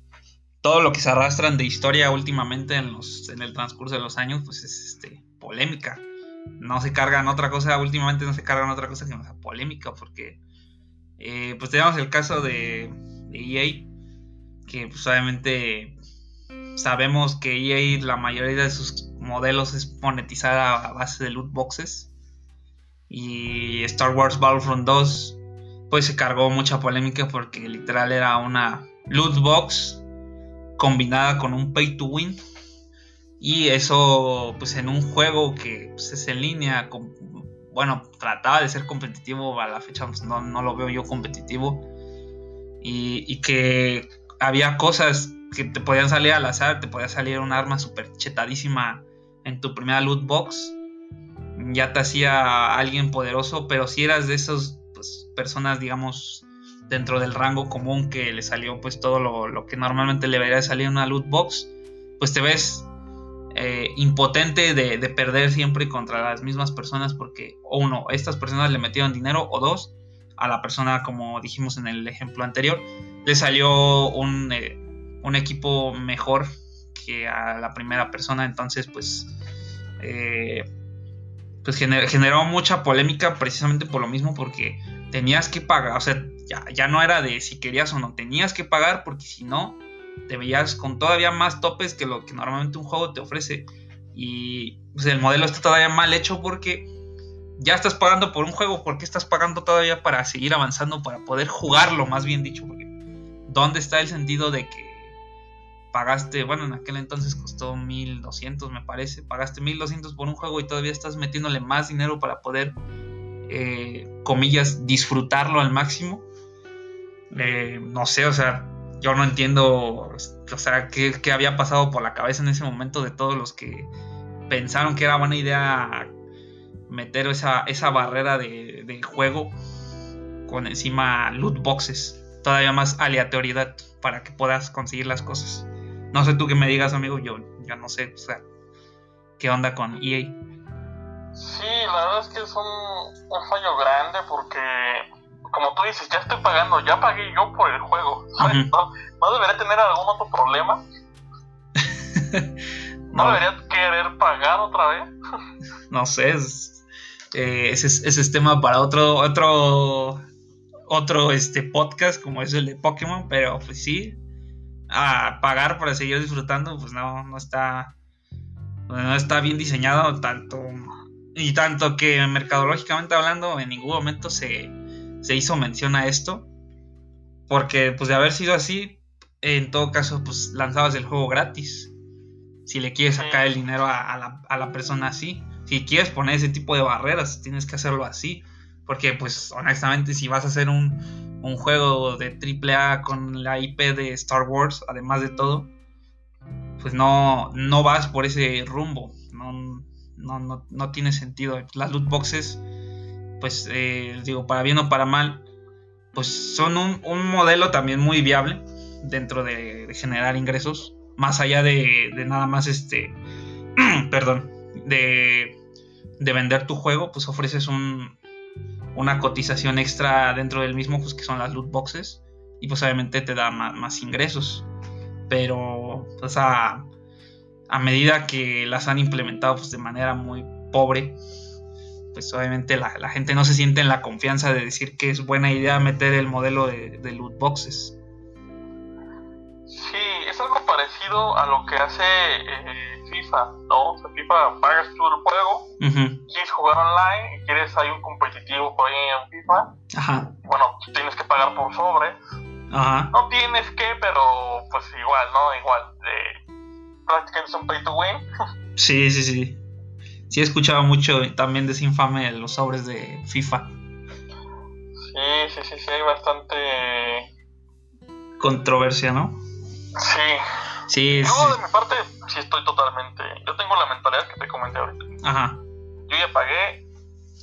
todo lo que se arrastran de historia últimamente en, los, en el transcurso de los años, pues es este, polémica. No se cargan otra cosa, últimamente no se cargan otra cosa que no polémica, porque eh, pues tenemos el caso de, EA, que pues obviamente sabemos que EA la mayoría de sus modelos es monetizada a base de loot boxes y Star Wars Battlefront 2 pues se cargó mucha polémica porque literal era una loot box combinada con un pay to win. Y eso pues en un juego que pues, es en línea bueno trataba de ser competitivo a la fecha pues, no, lo veo yo competitivo. Y, y, que había cosas que te podían salir al azar te podía salir un arma super chetadísima en tu primera loot box ya te hacía alguien poderoso, pero si eras de esas pues, personas, digamos, dentro del rango común que le salió pues todo lo, que normalmente le debería salir una loot box, pues te ves eh, impotente de, perder siempre contra las mismas personas porque, o uno, estas personas le metieron dinero, o dos, a la persona, como dijimos en el ejemplo anterior, le salió un, eh, equipo mejor que a la primera persona, entonces pues... Eh, pues generó mucha polémica precisamente por lo mismo, porque tenías que pagar, o sea, ya, no era de si querías o no, tenías que pagar porque si no, te veías con todavía más topes que lo que normalmente un juego te ofrece. Y pues, el modelo está todavía mal hecho porque ya estás pagando por un juego, ¿por qué estás pagando todavía para seguir avanzando, para poder jugarlo, más bien dicho? Porque ¿dónde está el sentido de que pagaste, bueno, en aquel entonces costó 1200 me parece, pagaste 1200 por un juego y todavía estás metiéndole más dinero para poder, eh, comillas, disfrutarlo al máximo. Eh, no sé, o sea, yo no entiendo, o sea, qué, había pasado por la cabeza en ese momento de todos los que pensaron que era buena idea meter esa, esa barrera de, de juego con encima loot boxes, todavía más aleatoriedad para que puedas conseguir las cosas. No sé tú qué me digas, amigo, yo ya no sé, o sea, qué onda con EA. Sí, la verdad es que es un, fallo grande porque, como tú dices, ya estoy pagando, ya pagué yo por el juego. ¿No, debería tener algún otro problema? ¿No, debería querer pagar otra vez? no sé, eh, ese, ese es tema para otro, otro, otro este, podcast como es el de Pokémon, pero pues sí, a pagar para seguir disfrutando, pues no, no está, no está bien diseñado tanto y tanto que mercadológicamente hablando en ningún momento se, se hizo mención a esto, porque pues de haber sido así, en todo caso pues lanzabas el juego gratis, si le quieres sacar el dinero a, la, a la persona así, si quieres poner ese tipo de barreras, tienes que hacerlo así, porque pues honestamente si vas a hacer un un juego de AAA con la IP de Star Wars, además de todo, pues no, no vas por ese rumbo. No, no, no, tiene sentido. Las loot boxes, pues eh, digo, para bien o para mal, pues son un, modelo también muy viable dentro de, generar ingresos. Más allá de, de nada más este, perdón, de, de vender tu juego, pues ofreces un, una cotización extra dentro del mismo, pues que son las loot boxes, y pues obviamente te da más, ingresos. Pero, pues a, a, medida que las han implementado pues, de manera muy pobre, pues obviamente la, la, gente no se siente en la confianza de decir que es buena idea meter el modelo de, de loot boxes. Sí, es algo parecido a lo que hace eh, FIFA, ¿no? O sea, FIFA pagas tú el juego, quieres jugar online y quieres hay un competitivo por ahí en FIFA. Ajá. Bueno, tienes que pagar por sobre. Ajá. No tienes que, pero pues igual, ¿no? Igual. Eh, prácticamente es un pay to win. sí, sí, sí. Sí, he escuchado mucho también de ese infame los sobres de FIFA. Sí, sí, sí, sí, hay bastante controversia, ¿no? Sí. Sí, Yo sí. de mi parte sí estoy totalmente. Yo tengo la mentalidad que te comenté ahorita. Ajá. Yo ya pagué,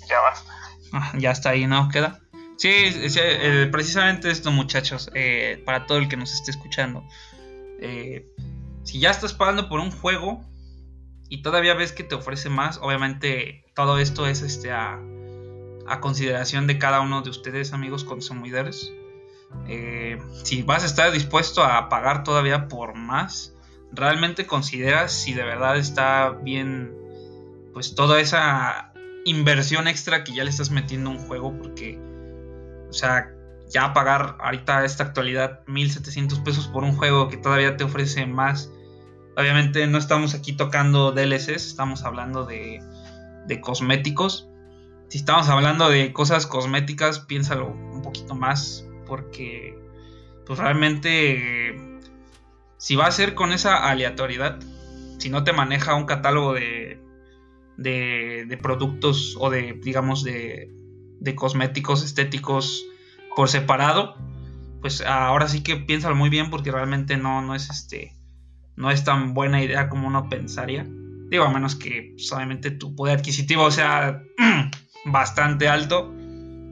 ya basta. Ah, ya está ahí, ¿no? Queda. Sí, sí, eh, precisamente esto, muchachos, eh, para todo el que nos esté escuchando. Eh, si ya estás pagando por un juego y todavía ves que te ofrece más, obviamente todo esto es este a, a consideración de cada uno de ustedes, amigos consumidores. Eh, si vas a estar dispuesto a pagar todavía por más, realmente consideras si de verdad está bien, pues toda esa inversión extra que ya le estás metiendo a un juego, porque, o sea, ya pagar ahorita esta actualidad 1700 pesos por un juego que todavía te ofrece más. Obviamente no estamos aquí tocando DLCs, estamos hablando de cosméticos. Si estamos hablando de cosas cosméticas, piénsalo un poquito más porque pues realmente si va a ser con esa aleatoriedad, si no te maneja un catálogo de, de, productos o de, digamos, de, de, cosméticos estéticos por separado, pues ahora sí que piénsalo muy bien porque realmente no, no es este no es tan buena idea como uno pensaría. Digo, a menos que pues, tu poder adquisitivo sea bastante alto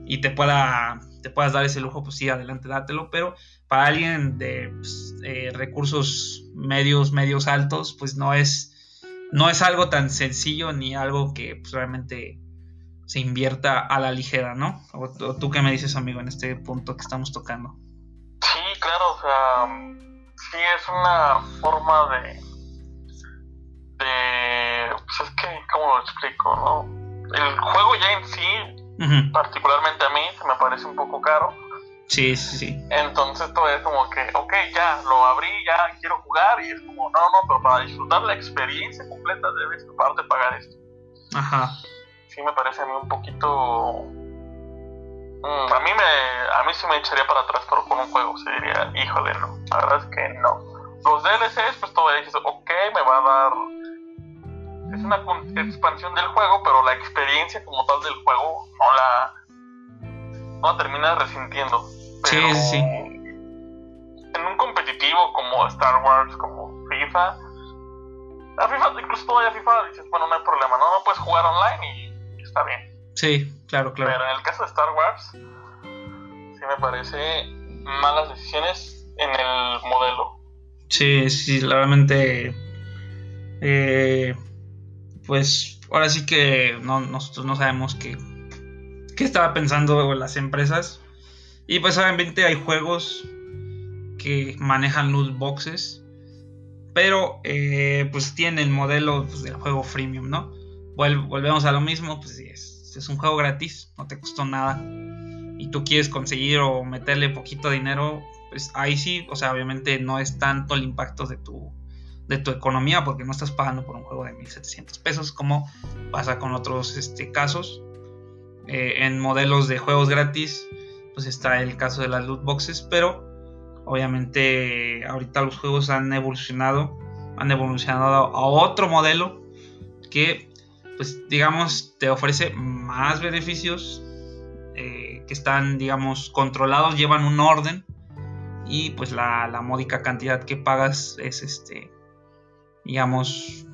y te pueda te puedas dar ese lujo, pues sí, adelante, dátelo. Pero para alguien de pues, eh, recursos medios, medios altos, pues no es, no es algo tan sencillo ni algo que pues, realmente se invierta a la ligera, ¿no? ¿O, o tú qué me dices, amigo, en este punto que estamos tocando? Sí, claro, o sea, sí es una forma de. de. Pues es que, ¿cómo lo explico, no? El juego ya en sí Uh -huh. particularmente a mí se me parece un poco caro. Sí, sí, sí. Entonces todo es como que, ok, ya lo abrí, ya quiero jugar y es como, no, no, pero para disfrutar la experiencia completa debes aparte pagar esto. Ajá. Sí me parece a mí un poquito... Mm, a mí me a mí sí me echaría para atrás por, con un juego, se diría, híjole, no, la verdad es que no. Los DLCs, pues todavía dices, ok, me va a dar es una expansión del juego, pero la experiencia como tal del juego no la, no la terminas resintiendo. Pero sí, sí. En un competitivo como Star Wars, como FIFA, la FIFA, incluso todavía FIFA dices, bueno, no hay problema, no, no puedes jugar online y está bien. Sí, claro, claro. Pero en el caso de Star Wars, sí me parece malas decisiones en el modelo. Sí, sí, realmente. Eh, pues ahora sí que no, nosotros no sabemos qué, estaba pensando las empresas. Y pues obviamente hay juegos que manejan loot boxes. Pero eh, pues tienen el modelo pues, del juego freemium, ¿no? Vol volvemos a lo mismo, pues es, es un juego gratis, no te costó nada. Y tú quieres conseguir o meterle poquito dinero, pues ahí sí, o sea, obviamente no es tanto el impacto de tu, de tu economía porque no estás pagando por un juego de 1700 pesos como pasa con otros este, casos. Eh, en modelos de juegos gratis pues está el caso de las loot boxes pero obviamente ahorita los juegos han evolucionado han evolucionado a otro modelo que pues digamos te ofrece más beneficios eh, que están digamos controlados llevan un orden y pues la, la módica cantidad que pagas es este digamos,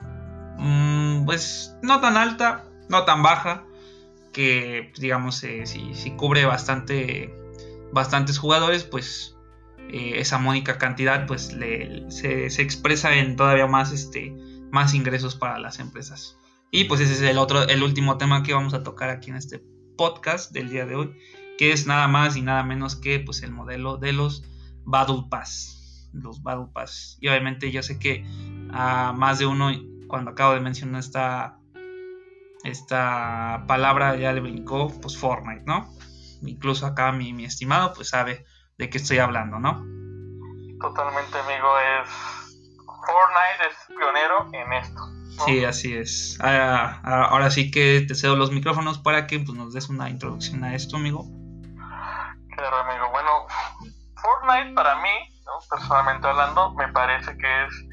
mmm, pues no tan alta, no tan baja, que digamos, eh, si, si, cubre bastante, bastantes jugadores, pues eh, esa mónica cantidad pues le, se, expresa en todavía más, este, más ingresos para las empresas. Y pues ese es el otro, el último tema que vamos a tocar aquí en este podcast del día de hoy, que es nada más y nada menos que pues el modelo de los Battle los Battle. Y obviamente yo sé que a más de uno, cuando acabo de mencionar esta, esta palabra ya le brincó, pues Fortnite, ¿no? Incluso acá mi, mi estimado, pues sabe de qué estoy hablando, ¿no? Totalmente, amigo, es... Fortnite es pionero en esto. Sí, así es. Ah, ah, ahora sí que te cedo los micrófonos para que pues, nos des una introducción a esto, amigo. Claro, amigo. Bueno, Fortnite para mí, personalmente hablando, me parece que es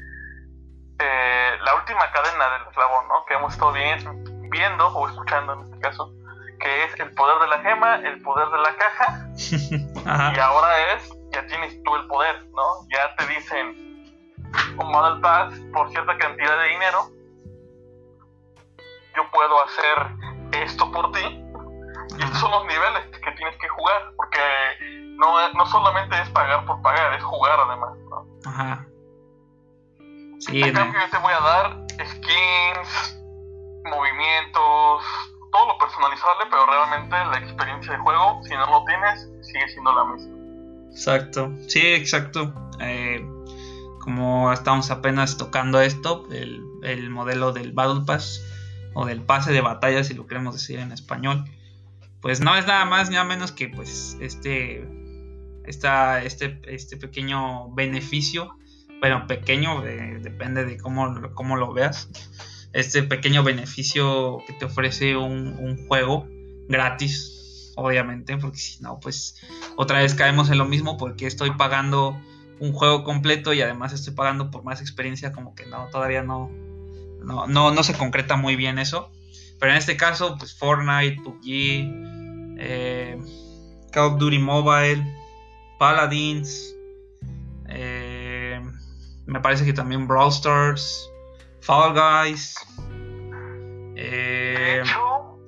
eh, la última cadena del eslabón, ¿no? Que hemos estado viendo o escuchando en este caso, que es el poder de la gema, el poder de la caja, y ahora es, ya tienes tú el poder, ¿no? Ya te dicen un Model Pass por cierta cantidad de dinero yo puedo hacer esto por ti. Y estos son los niveles que tienes que jugar, porque no, no solamente es pagar por pagar, es jugar además. ¿no? Ajá. Sí, en cambio, yo te voy a dar skins, movimientos, todo lo personalizable, pero realmente la experiencia de juego, si no lo tienes, sigue siendo la misma. Exacto, sí, exacto. Eh, como estamos apenas tocando esto, el, el modelo del Battle Pass o del pase de batalla, si lo queremos decir en español, pues no es nada más ni nada menos que pues este, esta, este, este pequeño beneficio, bueno, pequeño, depende de cómo, cómo, lo veas, este pequeño beneficio que te ofrece un, juego gratis, obviamente, porque si no, pues otra vez caemos en lo mismo porque estoy pagando un juego completo y además estoy pagando por más experiencia, como que no, todavía no, no, no, se concreta muy bien eso. Pero en este caso, pues Fortnite, PUBG, eh, Call of Duty Mobile, Paladins, me parece que también Brawl Stars, Fall Guys. Eh, de, hecho,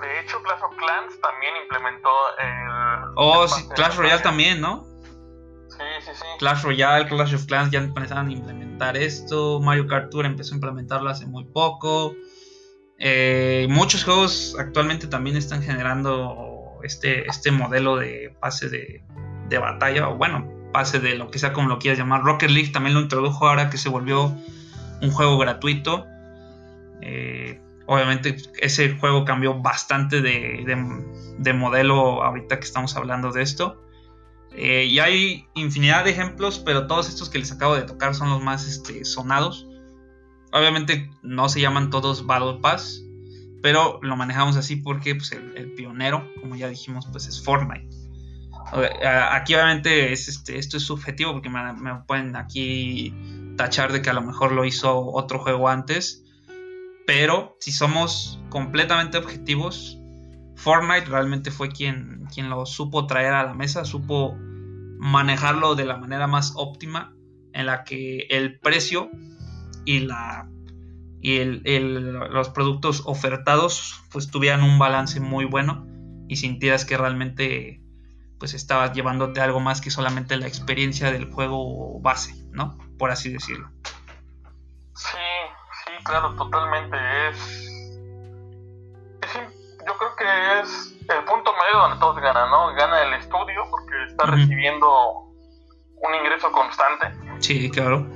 de hecho, Clash of Clans también implementó el. Oh, Clash Royale también, ¿no? Sí, sí, sí. Clash Royale, Clash of Clans ya empezaron a implementar esto. Mario Kart Tour empezó a implementarlo hace muy poco. Eh, muchos juegos actualmente también están generando este, este modelo de pase de, de batalla, o bueno, pase de lo que sea como lo quieras llamar. Rocket League también lo introdujo ahora que se volvió un juego gratuito. Eh, obviamente ese juego cambió bastante de, de, modelo ahorita que estamos hablando de esto. Eh, y hay infinidad de ejemplos, pero todos estos que les acabo de tocar son los más este, sonados. Obviamente no se llaman todos Battle Pass, pero lo manejamos así porque pues, el, pionero, como ya dijimos, pues es Fortnite. Aquí obviamente es, este, esto es subjetivo porque me, pueden aquí tachar de que a lo mejor lo hizo otro juego antes. Pero si somos completamente objetivos, Fortnite realmente fue quien, quien lo supo traer a la mesa, supo manejarlo de la manera más óptima en la que el precio y la y el, los productos ofertados pues tuvieran un balance muy bueno y sintieras que realmente pues estabas llevándote algo más que solamente la experiencia del juego base, ¿no? Por así decirlo. Sí, sí, claro, totalmente. Es yo creo que es el punto medio donde todos ganan, ¿no? Gana el estudio porque está recibiendo un ingreso constante. Sí, claro.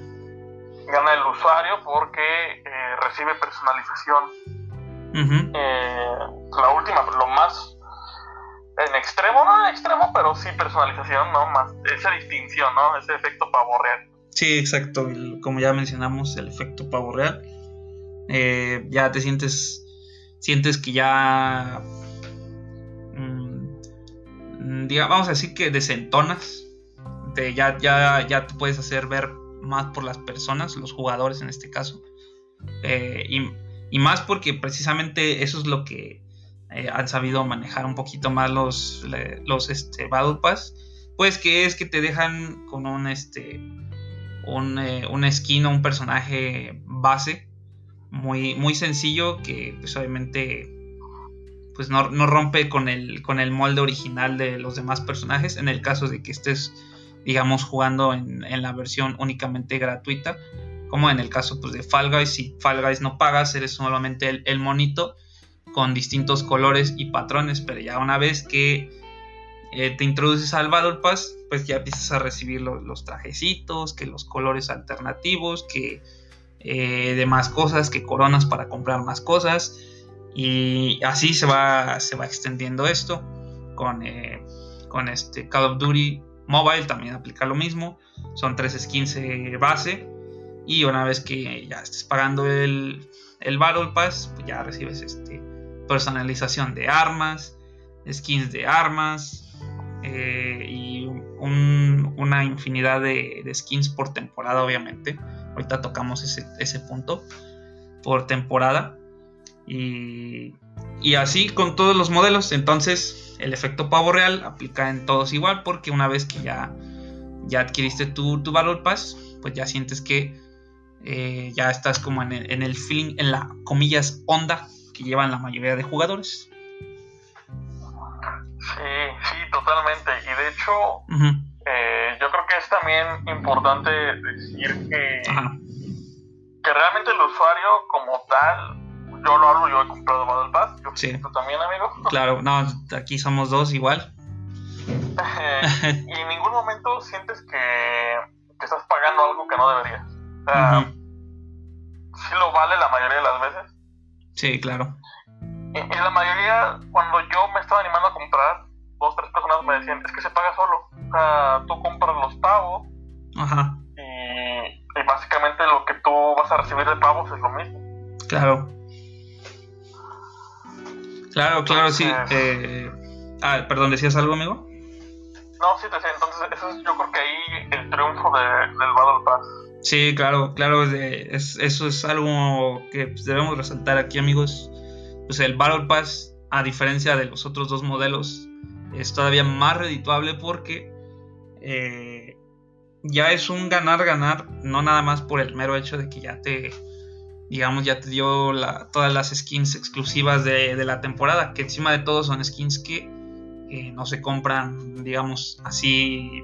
Gana el usuario porque eh, recibe personalización. Eh, la última, lo más en extremo, no en extremo, pero sí personalización, ¿no? Más esa distinción, ¿no? Ese efecto pavo real. Sí, exacto. Como ya mencionamos, el efecto pavo real. Eh, ya te sientes sientes que ya, mm, vamos a decir que desentonas, ya, ya, ya te puedes hacer ver más por las personas, los jugadores en este caso, eh, y, más porque precisamente eso es lo que eh, han sabido manejar un poquito más los, los este, Battle Pass, pues que es que te dejan con un, este, un, eh, un skin o un personaje base muy, muy sencillo que pues obviamente pues no, rompe con el, con el molde original de los demás personajes. En el caso de que estés digamos jugando en, la versión únicamente gratuita como en el caso pues, de Fall Guys si Fall Guys no pagas eres solamente el, monito con distintos colores y patrones pero ya una vez que eh, te introduces al Battle Pass pues ya empiezas a recibir los trajecitos que los colores alternativos que eh, de más cosas, que coronas para comprar más cosas. Y así se va, se va extendiendo esto. Con, eh, con este Call of Duty Mobile también aplica lo mismo. Son tres skins base. Y una vez que ya estés pagando el, el Battle Pass, pues ya recibes este, personalización de armas, skins de armas eh, y una infinidad de, skins por temporada, obviamente. Ahorita tocamos ese, punto por temporada. Y, y, así con todos los modelos. Entonces el efecto pavo real aplica en todos igual porque una vez que ya, ya adquiriste tu, tu Battle Pass, pues ya sientes que eh, ya estás como en el, en el, feeling, en la comillas onda que llevan la mayoría de jugadores. Sí, sí, totalmente. Y de hecho, eh, yo creo que es también importante decir que, que realmente el usuario como tal, yo lo hablo, yo he comprado Battle Pass, yo sí. tú también, amigo. Claro, no, aquí somos dos igual. y en ningún momento sientes que, que estás pagando algo que no deberías. O sea, sí lo vale la mayoría de las veces. Sí, claro. Y, la mayoría, cuando yo me estaba animando a comprar, dos, tres personas me decían, es que se paga solo. O sea, tú compras los pavos. Ajá. Y, básicamente lo que tú vas a recibir de pavos es lo mismo. Claro. Claro, claro, sí. Eh, ah, perdón, ¿decías algo, amigo? No, sí, te decía. Entonces, eso es yo creo que ahí el triunfo de, del Battle Pass. Sí, claro, claro, eso es algo que pues, debemos resaltar aquí, amigos. Pues el Battle Pass, a diferencia de los otros dos modelos, es todavía más redituable porque eh, ya es un ganar-ganar, no nada más por el mero hecho de que ya te, digamos, ya te dio todas las skins exclusivas de, la temporada, que encima de todo son skins que no se compran, digamos, así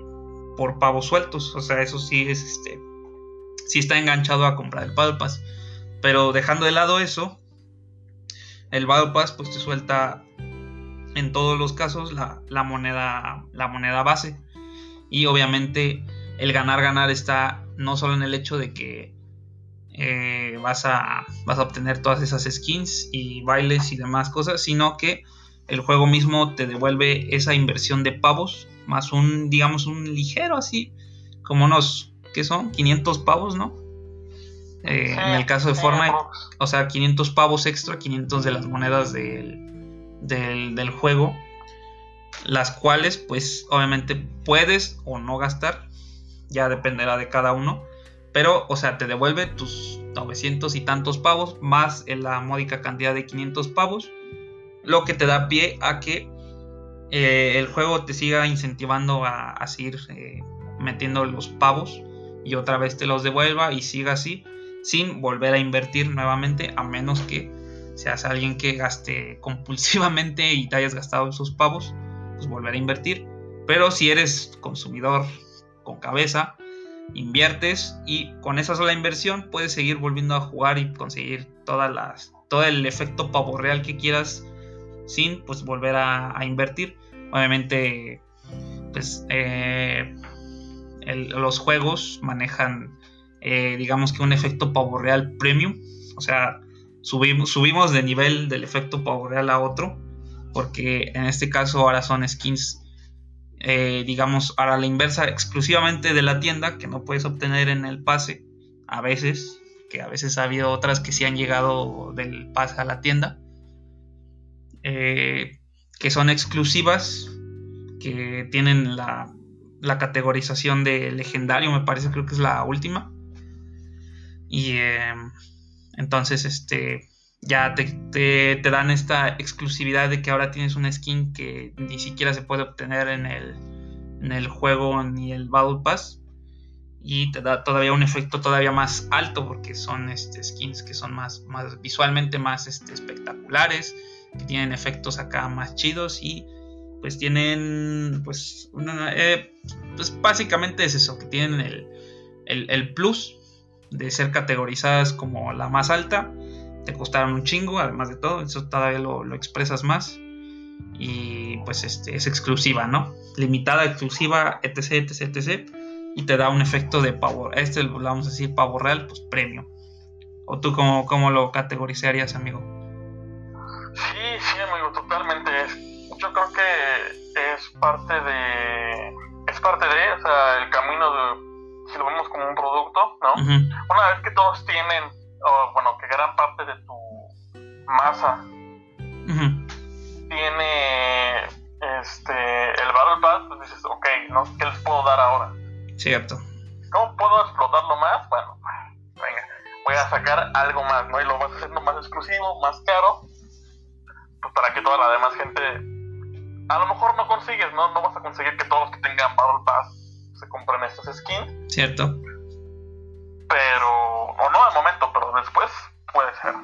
por pavos sueltos. O sea, eso sí es este si está enganchado a comprar el Battle Pass. Pero dejando de lado eso, el Battle Pass pues te suelta en todos los casos la, moneda, la moneda base. Y obviamente el ganar ganar está no solo en el hecho de que eh, vas, a, vas a obtener todas esas skins y bailes y demás cosas, sino que el juego mismo te devuelve esa inversión de pavos, más un, digamos, un ligero así, como unos ¿qué son? 500 pavos, ¿no? Eh, en el caso de Fortnite, o sea, 500 pavos extra, 500 de las monedas del, del, juego, las cuales pues obviamente puedes o no gastar, ya dependerá de cada uno, pero o sea, te devuelve tus 900 y tantos pavos más la módica cantidad de 500 pavos, lo que te da pie a que eh, el juego te siga incentivando a, seguir eh, metiendo los pavos y otra vez te los devuelva y siga así sin volver a invertir nuevamente a menos que seas alguien que gaste compulsivamente y te hayas gastado esos pavos pues volver a invertir. Pero si eres consumidor con cabeza inviertes y con esa sola inversión puedes seguir volviendo a jugar y conseguir todas las todo el efecto pavo real que quieras sin pues volver a, invertir. Obviamente pues eh, los juegos manejan, eh, digamos que un efecto pavo real premium. O sea, subimos, subimos de nivel del efecto pavo real a otro. Porque en este caso ahora son skins, eh, digamos, ahora la inversa exclusivamente de la tienda, que no puedes obtener en el pase. A veces, que a veces ha habido otras que sí han llegado del pase a la tienda. Eh, que son exclusivas, que tienen la la categorización de legendario, me parece, creo que es la última. Y em, entonces, este, ya te, dan esta exclusividad de que ahora tienes una skin que ni siquiera se puede obtener en el, en el juego ni el Battle Pass. Y te da todavía un efecto todavía más alto porque son este, skins que son más, más visualmente más este, espectaculares, que tienen efectos acá más chidos y pues tienen, pues, eh, pues básicamente es eso, que tienen el, plus de ser categorizadas como la más alta, te costaron un chingo, además de todo, eso todavía lo, expresas más y pues este es exclusiva, ¿no? Limitada, exclusiva, etc, etc, etc. Y te da un efecto de power. Este lo vamos a decir pavo real, pues premio. ¿O tú cómo, cómo lo categorizarías, amigo? sí, amigo, totalmente. Yo creo que es parte de. Es parte de, o sea, el camino de. Si lo vemos como un producto, ¿no? Una vez que todos tienen, o bueno, que gran parte de tu masa tiene este el Battle Pass, pues dices, ok, ¿no? ¿qué les puedo dar ahora? Cierto. ¿Cómo puedo explotarlo más? Bueno, venga, voy a sacar algo más, ¿no? Y lo vas haciendo más exclusivo, más caro, pues para que toda la demás gente, a lo mejor no consigues, ¿no? No vas a conseguir que todos los que tengan Battle Pass se compren estos skins. Cierto. Pero, o no al momento, pero después puede ser.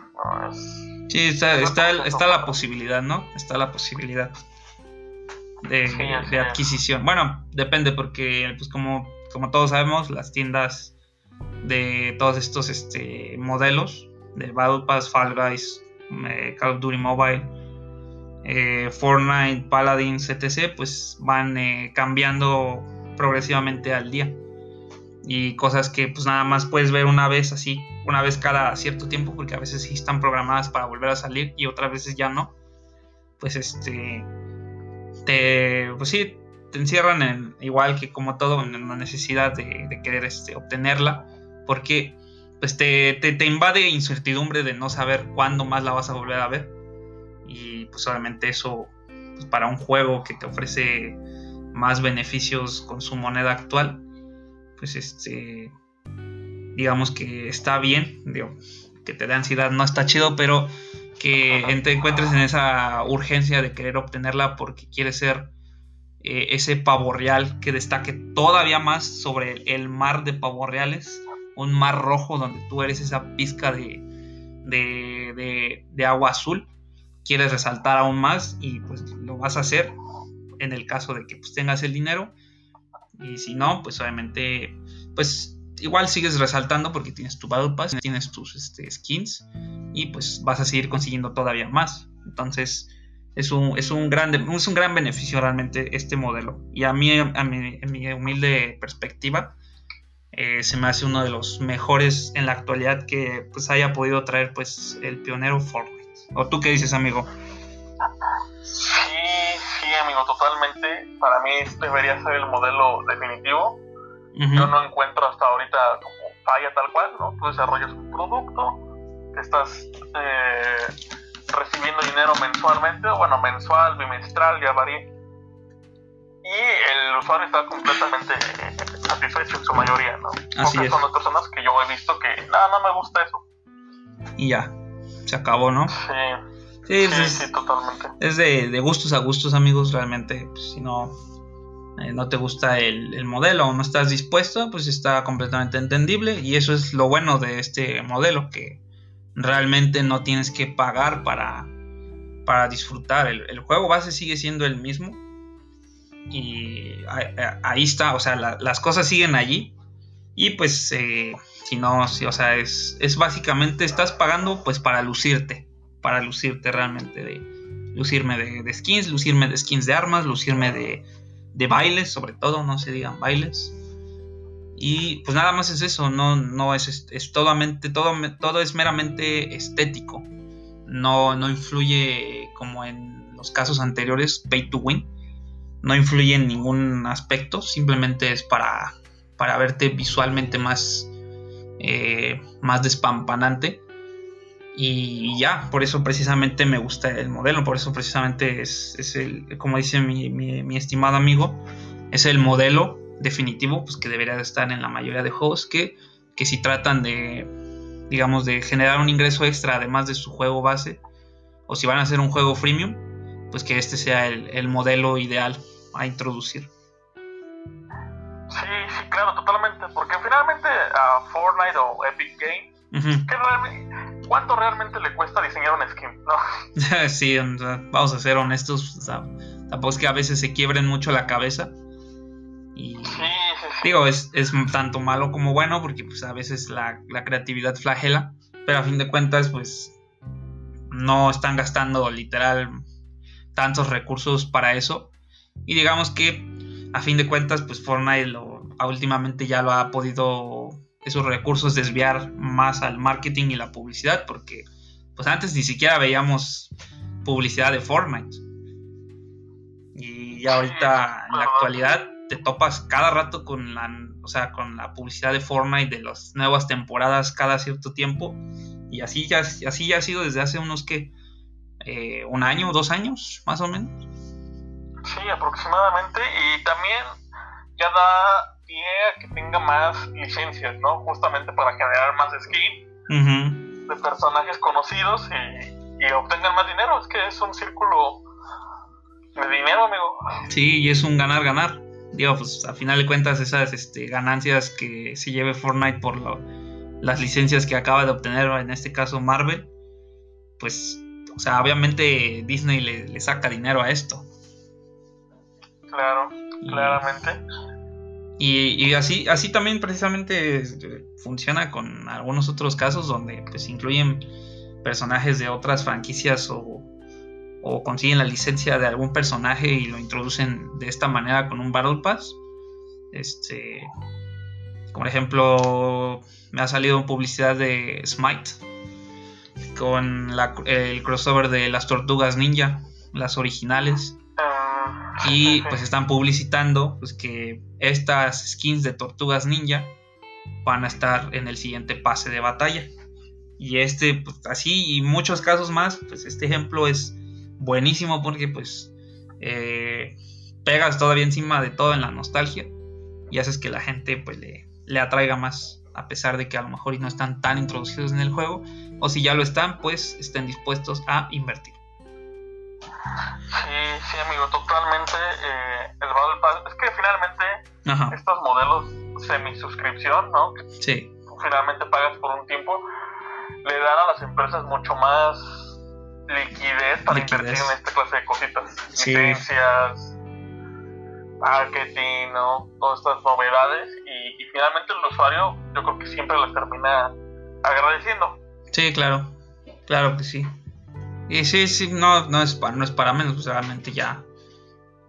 sí, está, está, está la posibilidad, ¿no? Está la posibilidad de, de adquisición. Bueno, depende porque, pues como, como todos sabemos, las tiendas de todos estos este, modelos de Battle Pass, Fall Guys, eh, Call of Duty Mobile, eh, Fortnite, Paladins, etc., pues van eh, cambiando progresivamente al día. Y cosas que pues nada más puedes ver una vez así, una vez cada cierto tiempo, porque a veces sí están programadas para volver a salir y otras veces ya no. Pues este, te, pues sí, te encierran en, igual que como todo, en la necesidad de, querer este, obtenerla, porque pues te, te, invade incertidumbre de no saber cuándo más la vas a volver a ver. Y pues obviamente eso, pues, para un juego que te ofrece más beneficios con su moneda actual, pues este, digamos que está bien, digo, que te dé ansiedad no está chido, pero que te encuentres en esa urgencia de querer obtenerla porque quieres ser eh, ese pavo real que destaque todavía más sobre el mar de pavos reales, un mar rojo donde tú eres esa pizca de, de, agua azul, quieres resaltar aún más y pues lo vas a hacer en el caso de que pues, tengas el dinero y si no, pues obviamente pues igual sigues resaltando porque tienes tu Battle Pass, tienes tus este, skins y pues vas a seguir consiguiendo todavía más. Entonces es un, es un, gran, es un gran beneficio realmente este modelo. Y a mí, a mi, en mi humilde perspectiva, eh, se me hace uno de los mejores en la actualidad que pues haya podido traer pues el pionero ¿O tú qué dices, amigo? Sí, sí, amigo, totalmente. Para mí este debería ser el modelo definitivo yo no encuentro hasta ahorita como falla tal cual, ¿no? Tú desarrollas un producto, estás eh, recibiendo dinero mensualmente, o bueno, mensual, bimestral, ya varía. Y el usuario está completamente satisfecho en su mayoría, ¿no? Así son las personas que yo he visto que, nada, no me gusta eso. Y ya, se acabó, ¿no? Sí. Sí, sí, sí, totalmente. Es de, de, gustos a gustos, amigos, realmente. Pues, si no, eh, no te gusta el, modelo o no estás dispuesto, pues está completamente entendible y eso es lo bueno de este modelo, que realmente no tienes que pagar para, para disfrutar. El, juego base sigue siendo el mismo y ahí, está, o sea, las cosas siguen allí y pues eh, si no, si, o sea, es, es básicamente estás pagando pues para lucirte, para lucirte realmente de lucirme de skins, lucirme de skins de armas, lucirme de de bailes, sobre todo, no se digan bailes. Y pues nada más es eso, no, no es, es totalmente, todo, todo es meramente estético. No, no influye como en los casos anteriores, pay to win. No influye en ningún aspecto, simplemente es para, para verte visualmente más, eh, más despampanante. Y ya, por eso precisamente me gusta el modelo, por eso precisamente es, el, como dice mi, estimado amigo, es el modelo definitivo pues, que debería de estar en la mayoría de juegos que, que si tratan de, digamos, de generar un ingreso extra además de su juego base, o si van a hacer un juego freemium, pues que este sea el, modelo ideal a introducir. Sí, sí, claro, totalmente, porque finalmente a Fortnite o Epic Games, realmente ¿cuánto realmente le cuesta diseñar un skin? ¿No? sí, vamos a ser honestos, tampoco es que a veces se quiebren mucho la cabeza. Y digo, es, tanto malo como bueno, porque pues a veces la, creatividad flagela, pero a fin de cuentas, pues no están gastando literal tantos recursos para eso. Y digamos que a fin de cuentas, pues Fortnite lo, últimamente ya lo ha podido esos recursos desviar más al marketing y la publicidad, porque pues antes ni siquiera veíamos publicidad de Fortnite. Y ya ahorita en la actualidad te topas cada rato con la, o sea, con la publicidad de Fortnite de las nuevas temporadas cada cierto tiempo. Y así ya, así ya ha sido desde hace unos que eh, un año, dos años, más o menos. Sí, aproximadamente. Y también ya da pie a que tenga más licencias, ¿no? Justamente para generar más skin de personajes conocidos y, y obtengan más dinero. Es que es un círculo de dinero, amigo. Sí, y es un ganar-ganar digo, pues a final de cuentas esas este, ganancias que se lleve Fortnite por las licencias que acaba de obtener, en este caso Marvel, pues, o sea, obviamente Disney le, saca dinero a esto. Claro, claramente. Y, así, así también precisamente este, funciona con algunos otros casos donde pues incluyen personajes de otras franquicias o o consiguen la licencia de algún personaje y lo introducen de esta manera con un Battle Pass. Este, por ejemplo, me ha salido publicidad de Smite con el crossover de las tortugas ninja, las originales. Y pues están publicitando pues, que estas skins de tortugas ninja van a estar en el siguiente pase de batalla. Y este, pues así y muchos casos más, pues este ejemplo es buenísimo porque pues eh, pegas todavía encima de todo en la nostalgia y haces que la gente pues le, le atraiga más a pesar de que a lo mejor no están tan introducidos en el juego o si ya lo están pues estén dispuestos a invertir. Sí, sí amigo, totalmente. Eh, el Battle Pass, es que finalmente estos modelos semi-suscripción, ¿no? Sí. Finalmente pagas por un tiempo, le dan a las empresas mucho más liquidez para invertir en esta clase de cositas. Licencias, marketing, ¿no? Todas estas novedades. Y, finalmente el usuario, yo creo que siempre las termina agradeciendo. Sí, claro. Claro que sí. Y sí, sí, no, no, es, para, no es para menos, pues realmente ya.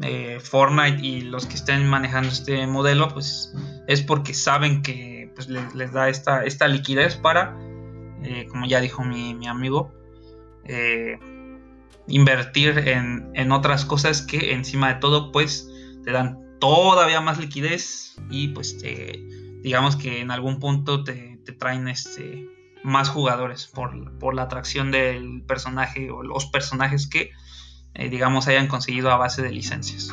Eh, Fortnite y los que estén manejando este modelo, pues es porque saben que pues, les, da esta, esta liquidez para, eh, como ya dijo mi, mi amigo, eh, invertir en, otras cosas que encima de todo pues te dan todavía más liquidez y pues digamos que en algún punto te, traen este más jugadores por, la atracción del personaje o los personajes que eh, digamos hayan conseguido a base de licencias.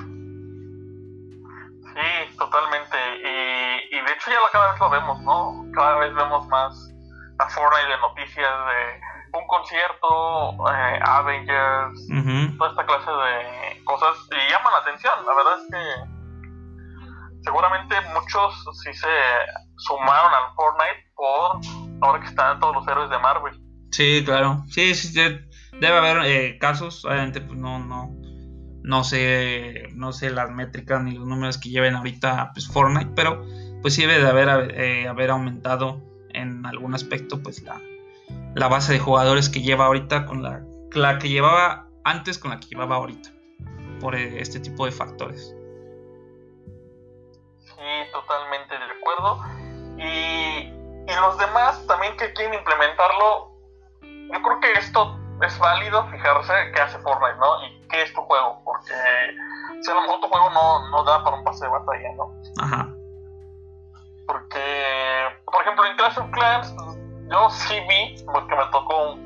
Sí, totalmente. Y, de hecho ya cada vez lo vemos, ¿no? Cada vez vemos más a Fortnite de noticias de un concierto, eh, Avengers, toda esta clase de cosas y llaman la atención. La verdad es que seguramente muchos sí se sumaron al Fortnite por ahora que están todos los héroes de Marvel. Sí, claro. Sí, sí debe haber eh, casos. Obviamente, pues no, no, no sé, no sé las métricas ni los números que lleven ahorita pues, Fortnite, pero pues sí debe de haber, eh, haber aumentado en algún aspecto pues la, la base de jugadores que lleva ahorita con la, la que llevaba antes con la que llevaba ahorita. Por eh, este tipo de factores. Totalmente de acuerdo. Y, y los demás también que quieren implementarlo, yo creo que esto es válido fijarse qué hace Fortnite, ¿no? Y qué es tu juego, porque si a lo mejor tu juego no, no da para un pase de batalla, ¿no? Ajá. Porque, por ejemplo, en Clash of Clans yo sí vi, porque me tocó,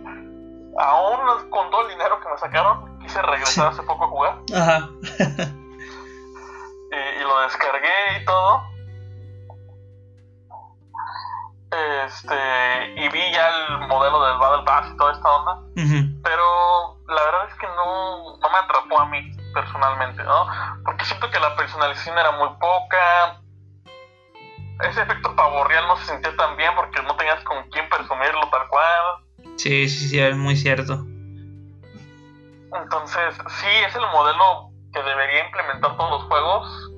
aún con todo el dinero que me sacaron, quise regresar hace poco a jugar. Ajá. y, lo descargué y todo. Este, y vi ya el modelo del Battle Pass y toda esta onda. Pero la verdad es que no, no me atrapó a mí personalmente, ¿no? Porque siento que la personalización era muy poca ese efecto pavo real no se sintió tan bien porque no tenías con quién presumirlo tal cual. Sí, sí, sí, es muy cierto. Entonces, sí, es el modelo que debería implementar todos los juegos.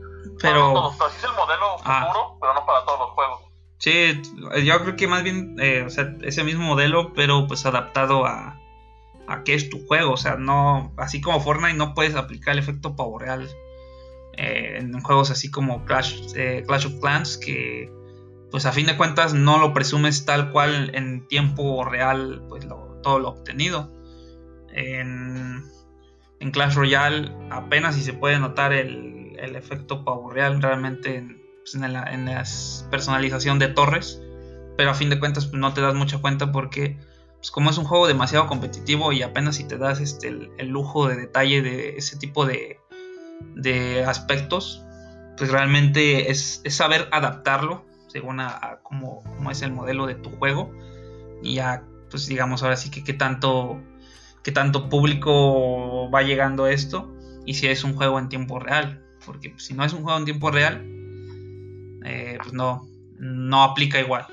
Pero. es el modelo ah. futuro, pero no para todos los juegos. Sí, yo creo que más bien, eh, o sea, ese mismo modelo, pero pues adaptado a, a qué es tu juego. O sea, no, así como Fortnite no puedes aplicar el efecto pavo real eh, en juegos así como Clash, eh, Clash of Clans, que pues a fin de cuentas no lo presumes tal cual en tiempo real, pues todo lo obtenido. En, en Clash Royale apenas si se puede notar el, el efecto pavo real realmente en, pues, en, la, personalización de torres. Pero a fin de cuentas pues, no te das mucha cuenta porque pues como es un juego demasiado competitivo y apenas si te das este, el, lujo de detalle de ese tipo de, aspectos, pues realmente es, saber adaptarlo según a, cómo, es el modelo de tu juego y ya pues digamos ahora sí que qué tanto qué tanto público va llegando esto y si es un juego en tiempo real porque si no es un juego en tiempo real eh, pues no no aplica igual.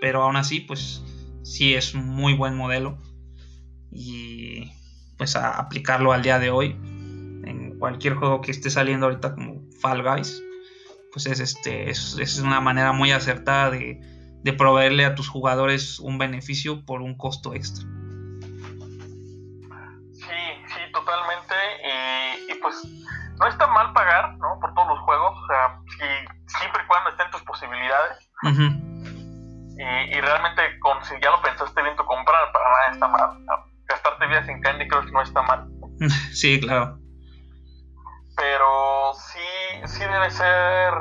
Pero aún así pues sí es un muy buen modelo. Y pues aplicarlo al día de hoy en cualquier juego que esté saliendo ahorita como Fall Guys pues es este es, una manera muy acertada de, de, proveerle a tus jugadores un beneficio por un costo extra. Sí sí totalmente. Y, pues no está mal pagar ¿no? por todos los juegos o sea siempre y posibilidades y, realmente con, si ya lo pensaste bien tu comprar, para nada está mal. Gastarte vidas en Candy Crush no está mal. sí, claro. Pero sí, sí debe ser...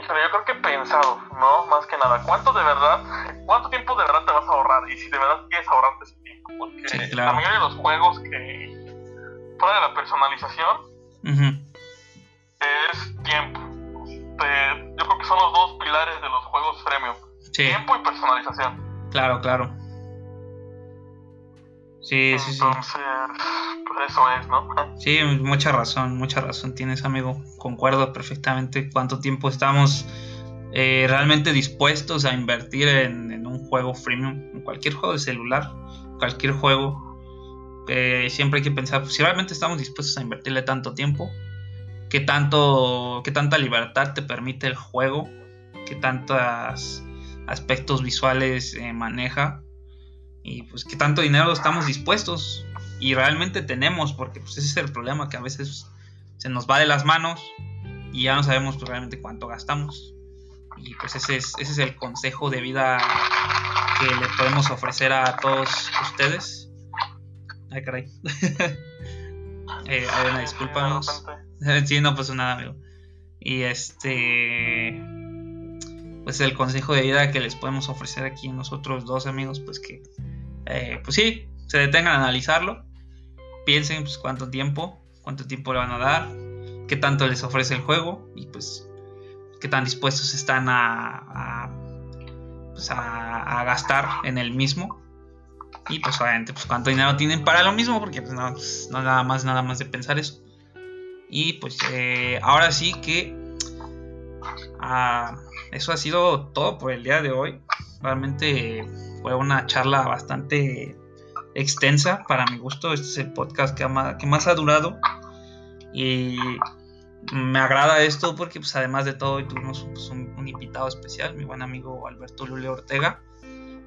Híjole, yo creo que pensado, ¿no? Más que nada. ¿Cuánto de verdad, cuánto tiempo de verdad te vas a ahorrar? Y si de verdad quieres ahorrarte ese tiempo. Porque la mayoría de los juegos que, fuera de la personalización, es tiempo yo creo que son los dos pilares de los juegos premium. Tiempo y personalización. Claro, claro. Sí, sí, sí. Entonces, pues eso es, ¿no? Sí, mucha razón, mucha razón tienes, amigo. Concuerdo perfectamente cuánto tiempo estamos eh, realmente dispuestos a invertir en, un juego freemium, en cualquier juego de celular, cualquier juego. siempre hay que pensar, pues, si realmente estamos dispuestos a invertirle tanto tiempo, qué tanto, qué tanta libertad te permite el juego, qué tantos aspectos visuales eh, maneja y pues qué tanto dinero estamos dispuestos y realmente tenemos, porque pues ese es el problema que a veces se nos va de las manos y ya no sabemos pues, realmente cuánto gastamos. Y pues ese es, ese es el consejo de vida que le podemos ofrecer a todos ustedes. Ay, caray. eh, una disculpa, sí, no pasó nada, amigo. Y este. Pues el consejo de vida que les podemos ofrecer aquí nosotros dos amigos, pues que. Eh, pues sí, se detengan a analizarlo. Piensen, pues cuánto tiempo, cuánto tiempo le van a dar, qué tanto les ofrece el juego y pues qué tan dispuestos están a, a, pues, a, gastar en el mismo y pues obviamente pues cuánto dinero tienen para lo mismo porque pues no, no nada más nada más de pensar eso y pues eh, ahora sí que ah, eso ha sido todo por el día de hoy. Realmente fue una charla bastante extensa para mi gusto. Este es el podcast que, que más ha durado. Y me agrada esto porque pues, además de todo tuvimos pues, un, invitado especial, mi buen amigo Alberto Lule Ortega.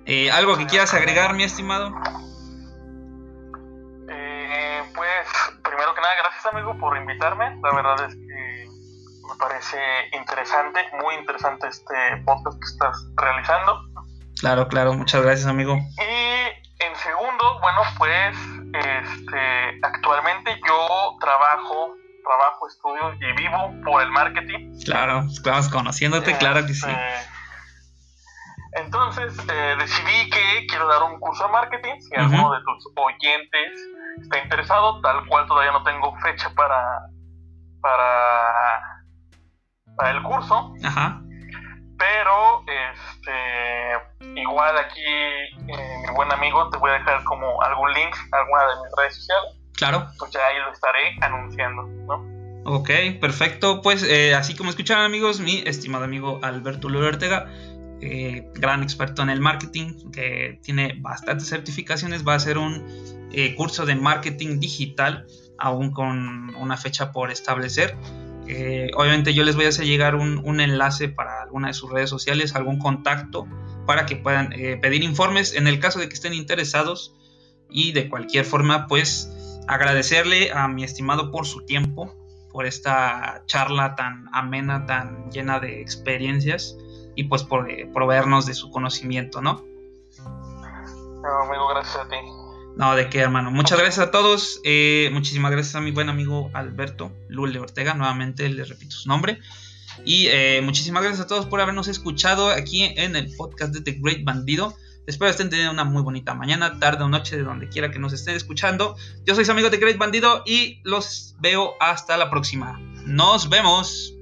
Eh, ¿Algo que quieras agregar, mi estimado? Gracias amigo por invitarme. La verdad es que me parece interesante, muy interesante este podcast que estás realizando. Claro, claro, muchas gracias amigo. Y en segundo, bueno, pues este, actualmente yo trabajo, trabajo, estudio y vivo por el marketing. Claro, conociéndote, claro que sí. Este, entonces eh, decidí que quiero dar un curso de marketing. Si alguno de tus oyentes está interesado, tal cual todavía no tengo fecha para para, para el curso. Ajá. Pero este igual aquí eh, mi buen amigo te voy a dejar como algún link alguna de mis redes sociales. Claro. Pues ya ahí lo estaré anunciando, ¿no? Ok, perfecto. Pues eh, así como escucharon amigos, mi estimado amigo Alberto Lula Ortega eh, gran experto en el marketing, que tiene bastantes certificaciones, va a hacer un eh, curso de marketing digital, aún con una fecha por establecer. Eh, obviamente yo les voy a hacer llegar un, enlace para alguna de sus redes sociales, algún contacto para que puedan pedir informes en el caso de que estén interesados y de cualquier forma pues agradecerle a mi estimado por su tiempo, por esta charla tan amena, tan llena de experiencias y pues por eh, proveernos de su conocimiento, ¿no? No, amigo, gracias a ti. No, de qué, hermano. Muchas gracias a todos. Eh, muchísimas gracias a mi buen amigo Alberto Lule Ortega. Nuevamente le repito su nombre. Y eh, muchísimas gracias a todos por habernos escuchado aquí en el podcast de The Great Bandido. Espero estén teniendo una muy bonita mañana, tarde o noche, de donde quiera que nos estén escuchando. Yo soy su amigo The Great Bandido y los veo hasta la próxima. Nos vemos.